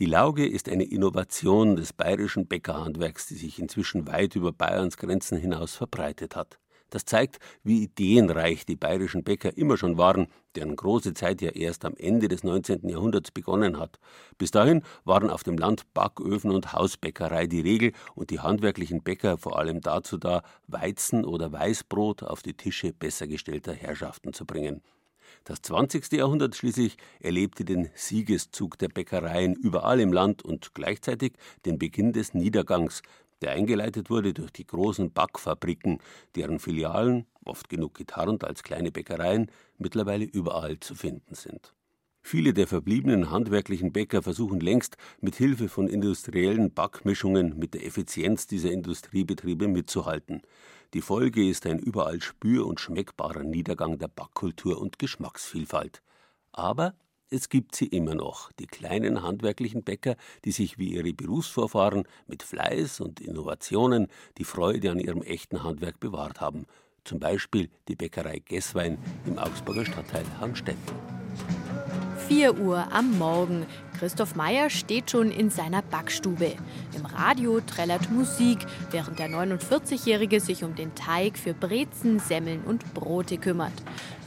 Die Lauge ist eine Innovation des bayerischen Bäckerhandwerks, die sich inzwischen weit über Bayerns Grenzen hinaus verbreitet hat. Das zeigt, wie ideenreich die bayerischen Bäcker immer schon waren, deren große Zeit ja erst am Ende des 19. Jahrhunderts begonnen hat. Bis dahin waren auf dem Land Backöfen und Hausbäckerei die Regel und die handwerklichen Bäcker vor allem dazu da, Weizen oder Weißbrot auf die Tische besser gestellter Herrschaften zu bringen. Das 20. Jahrhundert schließlich erlebte den Siegeszug der Bäckereien überall im Land und gleichzeitig den Beginn des Niedergangs, der eingeleitet wurde durch die großen Backfabriken, deren Filialen, oft genug getarnt als kleine Bäckereien, mittlerweile überall zu finden sind. Viele der verbliebenen handwerklichen Bäcker versuchen längst, mit Hilfe von industriellen Backmischungen mit der Effizienz dieser Industriebetriebe mitzuhalten. Die Folge ist ein überall spür- und schmeckbarer Niedergang der Backkultur und Geschmacksvielfalt. Aber es gibt sie immer noch, die kleinen handwerklichen Bäcker, die sich wie ihre Berufsvorfahren mit Fleiß und Innovationen die Freude an ihrem echten Handwerk bewahrt haben. Zum Beispiel die Bäckerei Gesswein im Augsburger Stadtteil Hangstetten. 4 Uhr am Morgen. Christoph Meyer steht schon in seiner Backstube. Im Radio trällert Musik, während der 49-Jährige sich um den Teig für Brezen, Semmeln und Brote kümmert.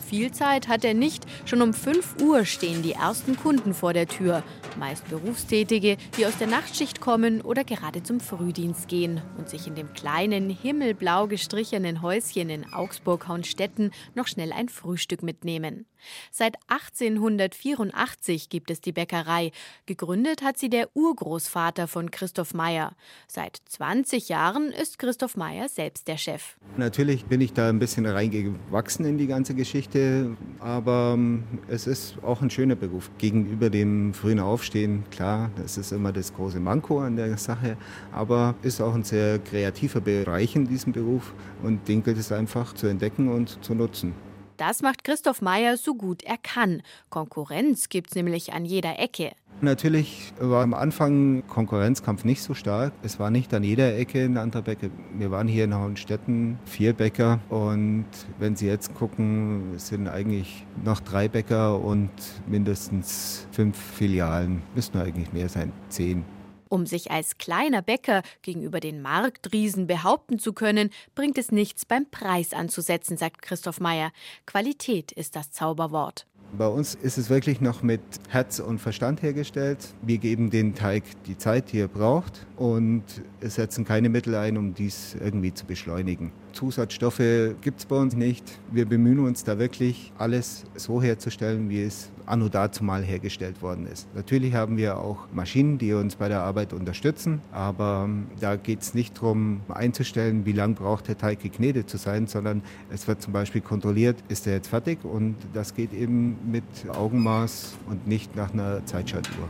Viel Zeit hat er nicht. Schon um 5 Uhr stehen die ersten Kunden vor der Tür. Meist Berufstätige, die aus der Nachtschicht kommen oder gerade zum Frühdienst gehen und sich in dem kleinen, himmelblau gestrichenen Häuschen in Augsburg-Haunstetten noch schnell ein Frühstück mitnehmen. Seit 1884 gibt es die Bäckerei. Gegründet hat sie der Urgroßvater von Christoph Meyer. Seit 20 Jahren ist Christoph Meyer selbst der Chef. Natürlich bin ich da ein bisschen reingewachsen in die ganze Geschichte, aber ähm, es ist auch ein schöner Beruf. Gegenüber dem frühen Aufstehen, klar, das ist immer das große Manko an der Sache, aber ist auch ein sehr kreativer Bereich in diesem Beruf und den gilt es einfach zu entdecken und zu nutzen. Das macht Christoph Meyer so gut er kann. Konkurrenz gibt's nämlich an jeder Ecke. Natürlich war am Anfang Konkurrenzkampf nicht so stark. Es war nicht an jeder Ecke ein anderer Bäcker. Wir waren hier in Hohenstetten vier Bäcker und wenn Sie jetzt gucken, sind eigentlich noch drei Bäcker und mindestens fünf Filialen. Müssten eigentlich mehr sein, zehn. Um sich als kleiner Bäcker gegenüber den Marktriesen behaupten zu können, bringt es nichts beim Preis anzusetzen, sagt Christoph Meyer. Qualität ist das Zauberwort. Bei uns ist es wirklich noch mit Herz und Verstand hergestellt. Wir geben den Teig die Zeit, die er braucht und setzen keine Mittel ein, um dies irgendwie zu beschleunigen. Zusatzstoffe gibt es bei uns nicht. Wir bemühen uns da wirklich, alles so herzustellen, wie es anno dazu mal hergestellt worden ist. Natürlich haben wir auch Maschinen, die uns bei der Arbeit unterstützen, aber ähm, da geht es nicht darum einzustellen, wie lange braucht der Teig geknetet zu sein, sondern es wird zum Beispiel kontrolliert, ist er jetzt fertig und das geht eben mit Augenmaß und nicht nach einer Zeitschaltuhr.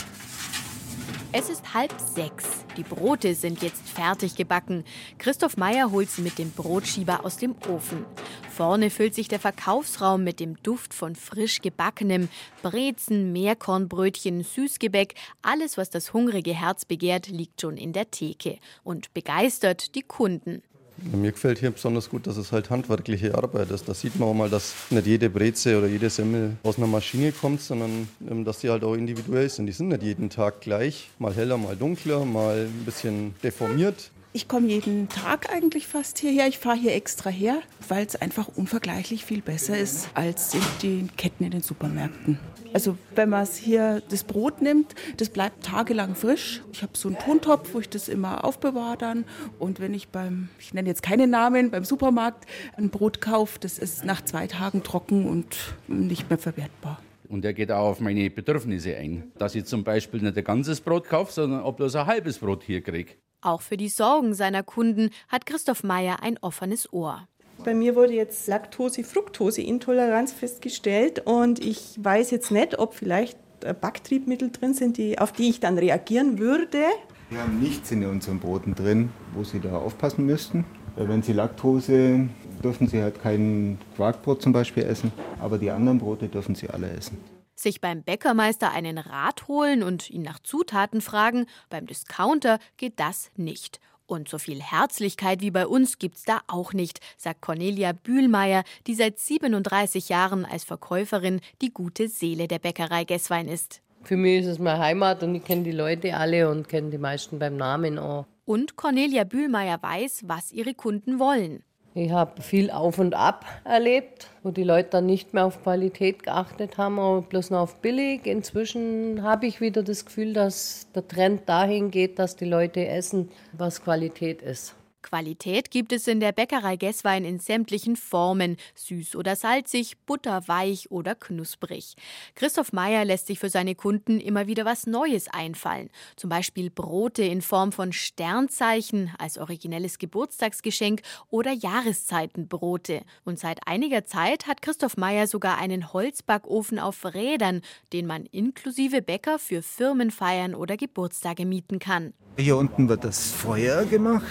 Es ist halb sechs. Die Brote sind jetzt fertig gebacken. Christoph Meyer holt sie mit dem Brotschieber aus dem Ofen. Vorne füllt sich der Verkaufsraum mit dem Duft von frisch gebackenem Brezen, Meerkornbrötchen, Süßgebäck. Alles, was das hungrige Herz begehrt, liegt schon in der Theke und begeistert die Kunden. Mir gefällt hier besonders gut, dass es halt handwerkliche Arbeit ist. Da sieht man auch mal, dass nicht jede Breze oder jede Semmel aus einer Maschine kommt, sondern ähm, dass die halt auch individuell sind. Die sind nicht jeden Tag gleich, mal heller, mal dunkler, mal ein bisschen deformiert. Ich komme jeden Tag eigentlich fast hierher. Ich fahre hier extra her, weil es einfach unvergleichlich viel besser ist als in den Ketten in den Supermärkten. Also wenn man hier das Brot nimmt, das bleibt tagelang frisch. Ich habe so einen Tontopf, wo ich das immer aufbewahre dann. Und wenn ich beim, ich nenne jetzt keine Namen, beim Supermarkt ein Brot kaufe, das ist nach zwei Tagen trocken und nicht mehr verwertbar. Und er geht auch auf meine Bedürfnisse ein. Dass ich zum Beispiel nicht ein ganzes Brot kaufe, sondern ob bloß ein halbes Brot hier kriege. Auch für die Sorgen seiner Kunden hat Christoph Meyer ein offenes Ohr. Bei mir wurde jetzt Laktose-Fructose-Intoleranz festgestellt und ich weiß jetzt nicht, ob vielleicht Backtriebmittel drin sind, die, auf die ich dann reagieren würde. Wir haben nichts in unseren Broten drin, wo Sie da aufpassen müssten. Wenn Sie Laktose, dürfen Sie halt kein Quarkbrot zum Beispiel essen, aber die anderen Brote dürfen Sie alle essen sich beim Bäckermeister einen Rat holen und ihn nach Zutaten fragen, beim Discounter geht das nicht. Und so viel Herzlichkeit wie bei uns gibt's da auch nicht, sagt Cornelia Bühlmeier, die seit 37 Jahren als Verkäuferin die gute Seele der Bäckerei Gesswein ist. Für mich ist es meine Heimat und ich kenne die Leute alle und kenne die meisten beim Namen auch. Und Cornelia Bühlmeier weiß, was ihre Kunden wollen. Ich habe viel Auf und Ab erlebt, wo die Leute dann nicht mehr auf Qualität geachtet haben, aber bloß noch auf billig. Inzwischen habe ich wieder das Gefühl, dass der Trend dahin geht, dass die Leute essen, was Qualität ist. Qualität gibt es in der Bäckerei Gesswein in sämtlichen Formen, süß oder salzig, butterweich oder knusprig. Christoph Meyer lässt sich für seine Kunden immer wieder was Neues einfallen. Zum Beispiel Brote in Form von Sternzeichen als originelles Geburtstagsgeschenk oder Jahreszeitenbrote. Und seit einiger Zeit hat Christoph Meyer sogar einen Holzbackofen auf Rädern, den man inklusive Bäcker für Firmenfeiern oder Geburtstage mieten kann. Hier unten wird das Feuer gemacht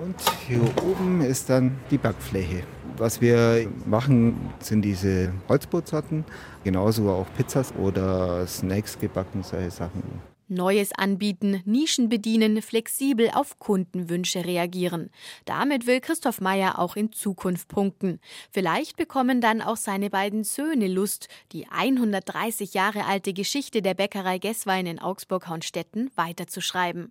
und hier oben ist dann die Backfläche. Was wir machen, sind diese Holzbrotsorten, genauso auch Pizzas oder Snacks gebacken, solche Sachen. Neues anbieten, Nischen bedienen, flexibel auf Kundenwünsche reagieren. Damit will Christoph Meyer auch in Zukunft punkten. Vielleicht bekommen dann auch seine beiden Söhne Lust, die 130 Jahre alte Geschichte der Bäckerei Gesswein in Augsburg-Hornstetten weiterzuschreiben.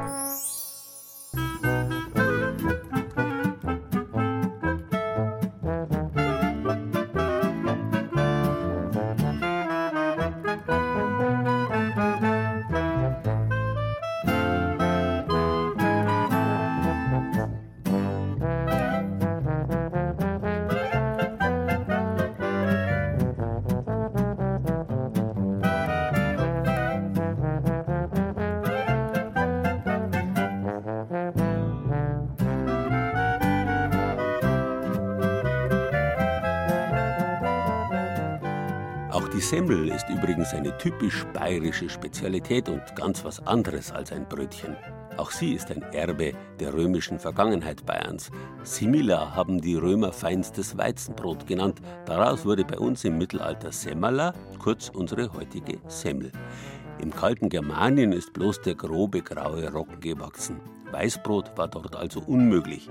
Semmel ist übrigens eine typisch bayerische Spezialität und ganz was anderes als ein Brötchen. Auch sie ist ein Erbe der römischen Vergangenheit Bayerns. Simila haben die Römer feinstes Weizenbrot genannt. Daraus wurde bei uns im Mittelalter Semmala, kurz unsere heutige Semmel. Im kalten Germanien ist bloß der grobe graue Roggen gewachsen. Weißbrot war dort also unmöglich.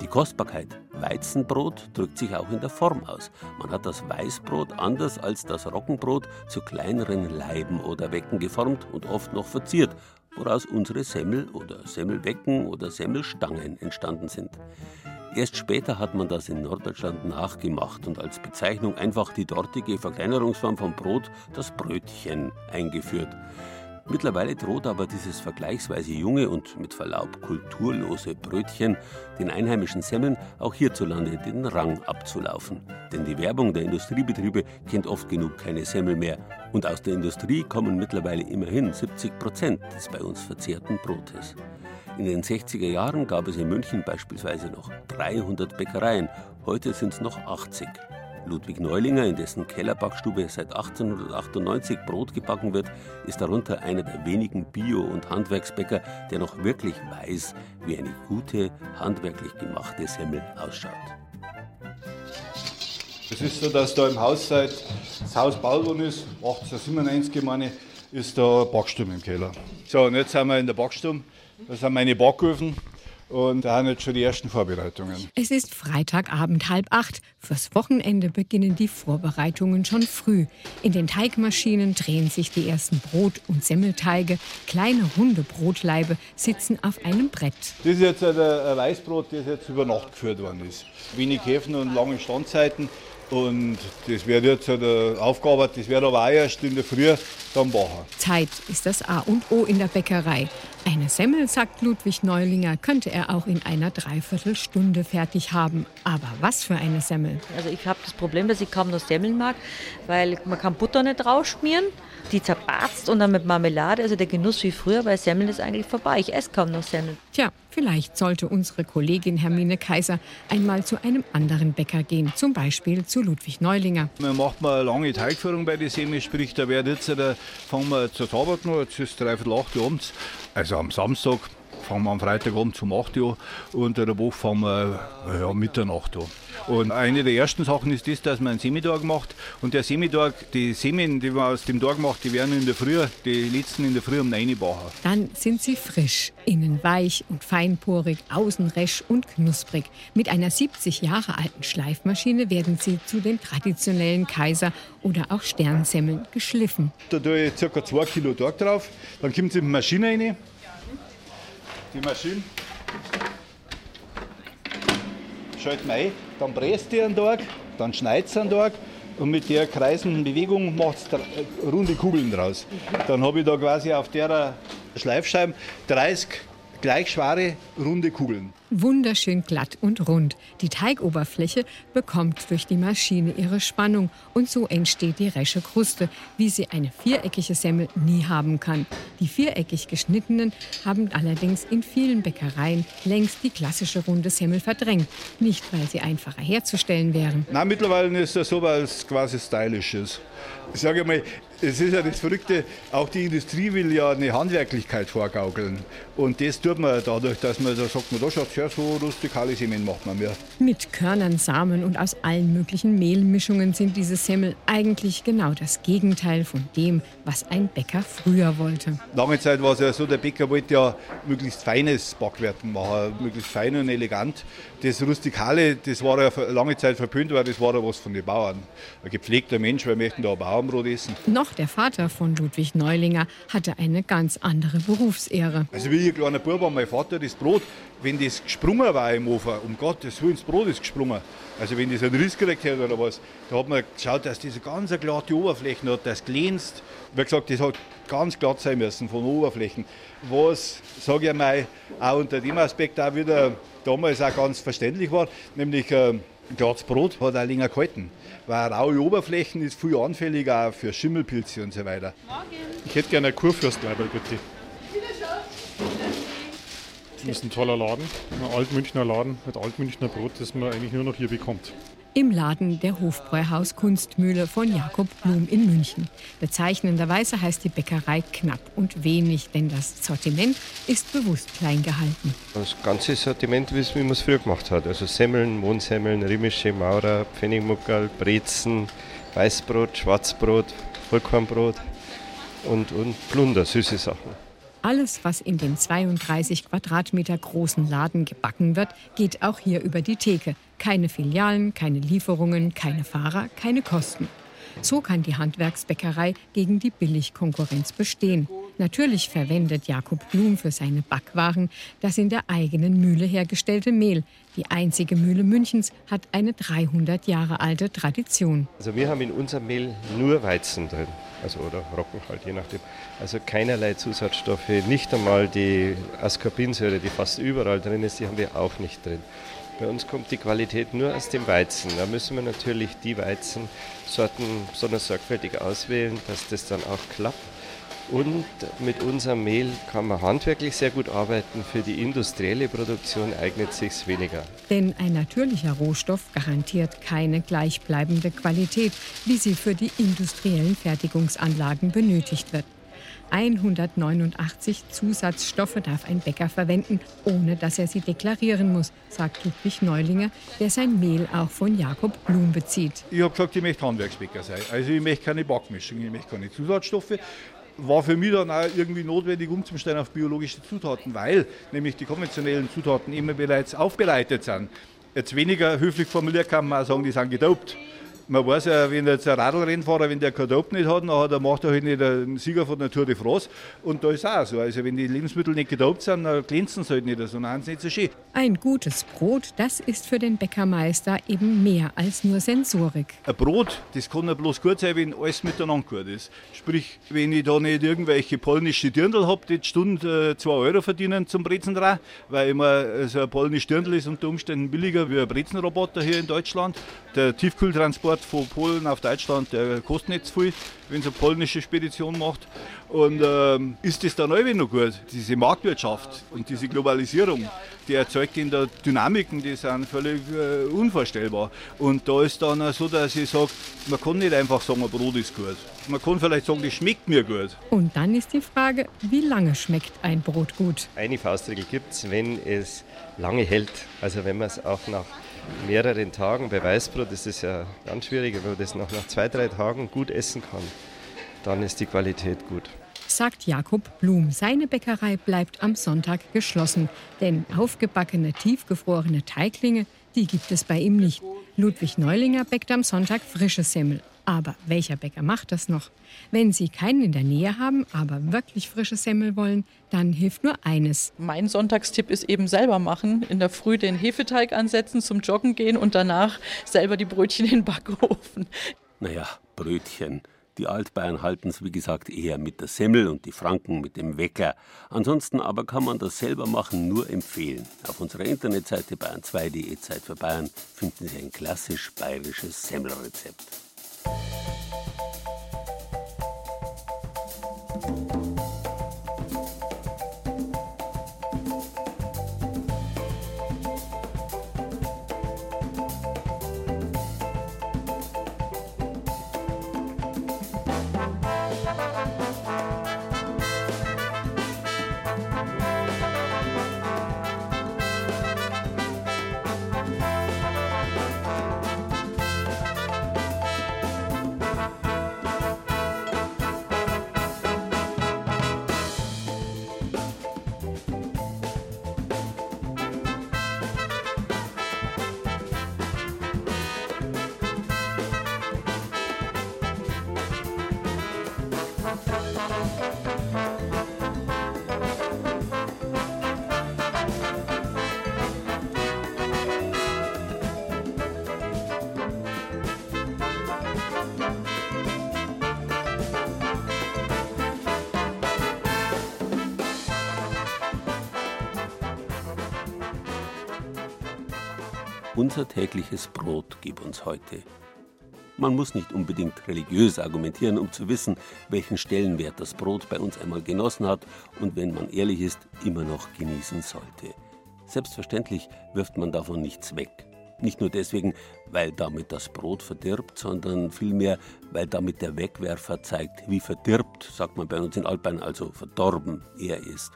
Die Kostbarkeit Weizenbrot drückt sich auch in der Form aus. Man hat das Weißbrot anders als das Roggenbrot zu kleineren Leiben oder Wecken geformt und oft noch verziert, woraus unsere Semmel oder Semmelwecken oder Semmelstangen entstanden sind. Erst später hat man das in Norddeutschland nachgemacht und als Bezeichnung einfach die dortige Verkleinerungsform von Brot, das Brötchen, eingeführt. Mittlerweile droht aber dieses vergleichsweise junge und mit Verlaub kulturlose Brötchen den einheimischen Semmeln auch hierzulande den Rang abzulaufen. Denn die Werbung der Industriebetriebe kennt oft genug keine Semmel mehr. Und aus der Industrie kommen mittlerweile immerhin 70 Prozent des bei uns verzehrten Brotes. In den 60er Jahren gab es in München beispielsweise noch 300 Bäckereien, heute sind es noch 80. Ludwig Neulinger, in dessen Kellerbackstube seit 1898 Brot gebacken wird, ist darunter einer der wenigen Bio- und Handwerksbäcker, der noch wirklich weiß, wie eine gute, handwerklich gemachte Semmel ausschaut. Es ist so, dass da im Haus seit das Haus gebaut worden ist, 1897 meine, ist da Backstube im Keller. So, und jetzt sind wir in der Backstube. Das sind meine Backöfen. Und da haben jetzt schon die ersten Vorbereitungen. Es ist Freitagabend halb acht. Fürs Wochenende beginnen die Vorbereitungen schon früh. In den Teigmaschinen drehen sich die ersten Brot- und Semmelteige. Kleine runde Brotleibe sitzen auf einem Brett. Das ist jetzt ein Weißbrot, das jetzt über Nacht geführt worden ist. Wenig Hefen und lange Standzeiten. Und das wird jetzt aufgearbeitet, das wird aber auch erst in der Früh dann machen. Zeit ist das A und O in der Bäckerei. Eine Semmel, sagt Ludwig Neulinger, könnte er auch in einer Dreiviertelstunde fertig haben. Aber was für eine Semmel? Also ich habe das Problem, dass ich kaum noch Semmeln mag, weil man kann Butter nicht draufschmieren. Die zerbarzt und dann mit Marmelade, also der Genuss wie früher bei Semmeln ist eigentlich vorbei. Ich esse kaum noch Semmeln. Tja, vielleicht sollte unsere Kollegin Hermine Kaiser einmal zu einem anderen Bäcker gehen, zum Beispiel zu Ludwig Neulinger. Man macht mal eine lange Teigführung bei der Semmel, sprich, da wird jetzt, da fangen wir zur Tabak noch, jetzt ist dreiviertel acht abends. Also am Samstag fangen wir am Freitagabend um 8 Uhr und der Woche fangen wir ja, Mitternacht an. Und eine der ersten Sachen ist das, dass man einen Semitag macht. Und der Semitag, die Semen, die man aus dem Tag macht, die werden in der Früh, die letzten in der Früh um 9 Uhr. Dann sind sie frisch, innen weich und feinporig, außen resch und knusprig. Mit einer 70 Jahre alten Schleifmaschine werden sie zu den traditionellen Kaiser- oder auch Sternsemmeln geschliffen. Da tue ich ca. 2 Kilo Tag drauf. Dann kommt sie in die Maschine rein. Die Maschine schalten wir ein, dann presst die einen Tag, dann schneidet sie einen Tag und mit der kreisenden Bewegung macht es runde Kugeln draus. Dann habe ich da quasi auf der Schleifscheibe 30 gleich schwere, runde Kugeln. Wunderschön glatt und rund. Die Teigoberfläche bekommt durch die Maschine ihre Spannung und so entsteht die resche Kruste, wie sie eine viereckige Semmel nie haben kann. Die viereckig geschnittenen haben allerdings in vielen Bäckereien längst die klassische runde Semmel verdrängt. Nicht, weil sie einfacher herzustellen wären. Nein, mittlerweile ist das so, weil quasi stylisch ist. Ich sage mal, es ist ja das Verrückte, auch die Industrie will ja eine Handwerklichkeit vorgaukeln. Und das tut man dadurch, dass man da sagt, man, da schaut ja so rustikale Semen macht man mehr. Mit Körnern, Samen und aus allen möglichen Mehlmischungen sind diese Semmel eigentlich genau das Gegenteil von dem, was ein Bäcker früher wollte. Lange Zeit war es ja so, der Bäcker wollte ja möglichst feines Backwerten machen, möglichst fein und elegant. Das Rustikale, das war ja lange Zeit verpönt, weil das war ja was von den Bauern. Ein gepflegter Mensch, wir möchten da Bauernbrot essen. Noch der Vater von Ludwig Neulinger hatte eine ganz andere Berufsehre. Also wie ein kleiner Bub war mein Vater das Brot, wenn das gesprungen war im Ofen, um Gottes Willen, das Brot ist gesprungen. Also wenn das einen Riss gekriegt hat oder was, da hat man geschaut, dass diese ganz glatte Oberflächen hat, das glänzt. Wie gesagt, das hat ganz glatt sein müssen von Oberflächen. Was, sage ich mal, auch unter dem Aspekt auch wieder damals auch ganz verständlich war, nämlich äh, glattes Brot hat auch länger gehalten. Weil raue Oberflächen ist viel anfälliger auch für Schimmelpilze und so weiter. Ich hätte gerne ein Kurfürstleiberl, bitte. Das ist ein toller Laden, ein Altmünchner Laden mit Altmünchner Brot, das man eigentlich nur noch hier bekommt. Im Laden der Hofbräuhaus Kunstmühle von Jakob Blum in München. Bezeichnenderweise heißt die Bäckerei knapp und wenig, denn das Sortiment ist bewusst klein gehalten. Das ganze Sortiment, wie man es früher gemacht hat. Also Semmeln, Mohnsemmeln, Rimmische, Maurer, Pfennigmuckerl, Brezen, Weißbrot, Schwarzbrot, Vollkornbrot und, und Plunder, süße Sachen. Alles, was in dem 32 Quadratmeter großen Laden gebacken wird, geht auch hier über die Theke. Keine Filialen, keine Lieferungen, keine Fahrer, keine Kosten. So kann die Handwerksbäckerei gegen die Billigkonkurrenz bestehen. Natürlich verwendet Jakob Blum für seine Backwaren das in der eigenen Mühle hergestellte Mehl. Die einzige Mühle Münchens hat eine 300 Jahre alte Tradition. Also wir haben in unserem Mehl nur Weizen drin, also oder Roggen halt, je nachdem. Also keinerlei Zusatzstoffe, nicht einmal die Ascorbinsäure, die fast überall drin ist, die haben wir auch nicht drin. Bei uns kommt die Qualität nur aus dem Weizen. Da müssen wir natürlich die Weizensorten besonders sorgfältig auswählen, dass das dann auch klappt. Und mit unserem Mehl kann man handwerklich sehr gut arbeiten. Für die industrielle Produktion eignet sich weniger. Denn ein natürlicher Rohstoff garantiert keine gleichbleibende Qualität, wie sie für die industriellen Fertigungsanlagen benötigt wird. 189 Zusatzstoffe darf ein Bäcker verwenden, ohne dass er sie deklarieren muss, sagt Ludwig Neulinger, der sein Mehl auch von Jakob Blum bezieht. Ich habe gesagt, ich möchte Handwerksbäcker sein. Also ich möchte keine Backmischung, ich möchte keine Zusatzstoffe. War für mich dann auch irgendwie notwendig umzustellen auf biologische Zutaten, weil nämlich die konventionellen Zutaten immer bereits aufbereitet sind. Jetzt weniger höflich formuliert kann man auch sagen, die sind gedopt man weiß ja, wenn jetzt ein Radlrennfahrer, wenn der kein Dope nicht hat, dann macht er halt nicht einen Sieger von der Tour de France. Und da ist auch so. Also wenn die Lebensmittel nicht gedopt sind, dann glänzen sie halt nicht, sondern haben sie nicht so schön. Ein gutes Brot, das ist für den Bäckermeister eben mehr als nur Sensorik. Ein Brot, das kann ja bloß gut sein, wenn alles miteinander gut ist. Sprich, wenn ich da nicht irgendwelche polnische Dirndl habe, die die Stunde 2 äh, Euro verdienen zum Brezen dran, weil immer so ein polnisches Dirndl ist unter Umständen billiger wie ein Brezenroboter hier in Deutschland. Der Tiefkühltransport Transport von Polen auf Deutschland, der kostet nicht zu viel, wenn es eine polnische Spedition macht. Und ähm, ist das dann auch noch gut? Diese Marktwirtschaft und diese Globalisierung, die erzeugt in der Dynamiken, die sind völlig äh, unvorstellbar. Und da ist dann auch so, dass ich sage, man kann nicht einfach sagen, ein Brot ist gut. Man kann vielleicht sagen, das schmeckt mir gut. Und dann ist die Frage, wie lange schmeckt ein Brot gut? Eine Faustregel gibt es, wenn es lange hält. Also wenn man es auch nach mehreren Tagen, bei Weißbrot ist es ja ganz schwierig, wenn man das noch nach zwei, drei Tagen gut essen kann, dann ist die Qualität gut sagt Jakob Blum. Seine Bäckerei bleibt am Sonntag geschlossen, denn aufgebackene, tiefgefrorene Teiglinge, die gibt es bei ihm nicht. Ludwig Neulinger bäckt am Sonntag frische Semmel. Aber welcher Bäcker macht das noch? Wenn Sie keinen in der Nähe haben, aber wirklich frische Semmel wollen, dann hilft nur eines. Mein Sonntagstipp ist eben selber machen. In der Früh den Hefeteig ansetzen, zum Joggen gehen und danach selber die Brötchen in den Backofen. Naja, Brötchen. Die Altbayern halten es, wie gesagt, eher mit der Semmel und die Franken mit dem Wecker. Ansonsten aber kann man das selber machen nur empfehlen. Auf unserer Internetseite bayern2.de Zeit für Bayern finden Sie ein klassisch bayerisches Semmelrezept. thank you Unser tägliches Brot gib uns heute. Man muss nicht unbedingt religiös argumentieren, um zu wissen, welchen Stellenwert das Brot bei uns einmal genossen hat und wenn man ehrlich ist, immer noch genießen sollte. Selbstverständlich wirft man davon nichts weg. Nicht nur deswegen, weil damit das Brot verdirbt, sondern vielmehr, weil damit der Wegwerfer zeigt, wie verdirbt, sagt man bei uns in Altbayern, also verdorben er ist.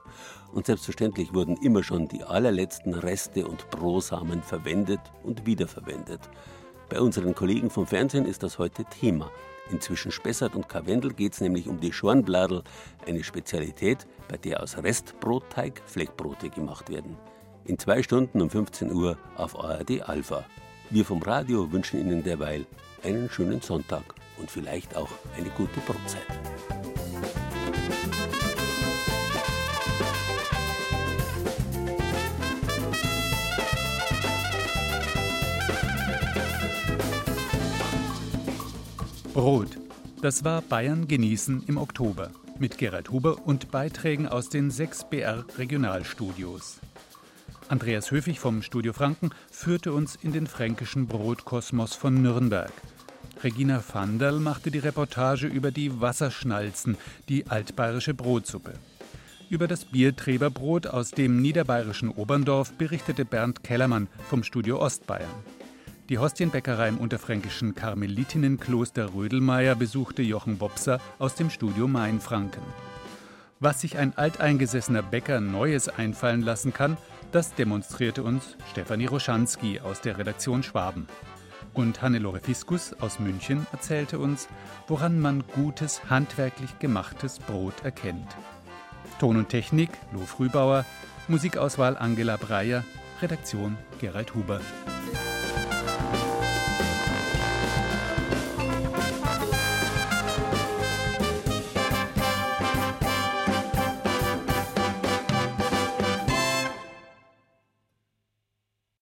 Und selbstverständlich wurden immer schon die allerletzten Reste und Brosamen verwendet und wiederverwendet. Bei unseren Kollegen vom Fernsehen ist das heute Thema. Inzwischen Spessart und Karwendel geht es nämlich um die Schornbladel, eine Spezialität, bei der aus Restbrotteig Fleckbrote gemacht werden. In zwei Stunden um 15 Uhr auf ARD Alpha. Wir vom Radio wünschen Ihnen derweil einen schönen Sonntag und vielleicht auch eine gute Brotzeit. Brot. Das war Bayern genießen im Oktober mit Gerhard Huber und Beiträgen aus den sechs BR Regionalstudios. Andreas Höfig vom Studio Franken führte uns in den fränkischen Brotkosmos von Nürnberg. Regina Vanderl machte die Reportage über die Wasserschnalzen, die altbayerische Brotsuppe. Über das Bierträberbrot aus dem niederbayerischen Oberndorf berichtete Bernd Kellermann vom Studio Ostbayern. Die Hostienbäckerei im unterfränkischen Karmelitinnenkloster Rödelmeier besuchte Jochen Bobser aus dem Studio Mainfranken. Was sich ein alteingesessener Bäcker Neues einfallen lassen kann, das demonstrierte uns Stefanie Roschanski aus der Redaktion Schwaben. Und Hannelore Fiskus aus München erzählte uns, woran man gutes, handwerklich gemachtes Brot erkennt. Ton und Technik Lo Frühbauer, Musikauswahl Angela Breyer, Redaktion Gerald Huber.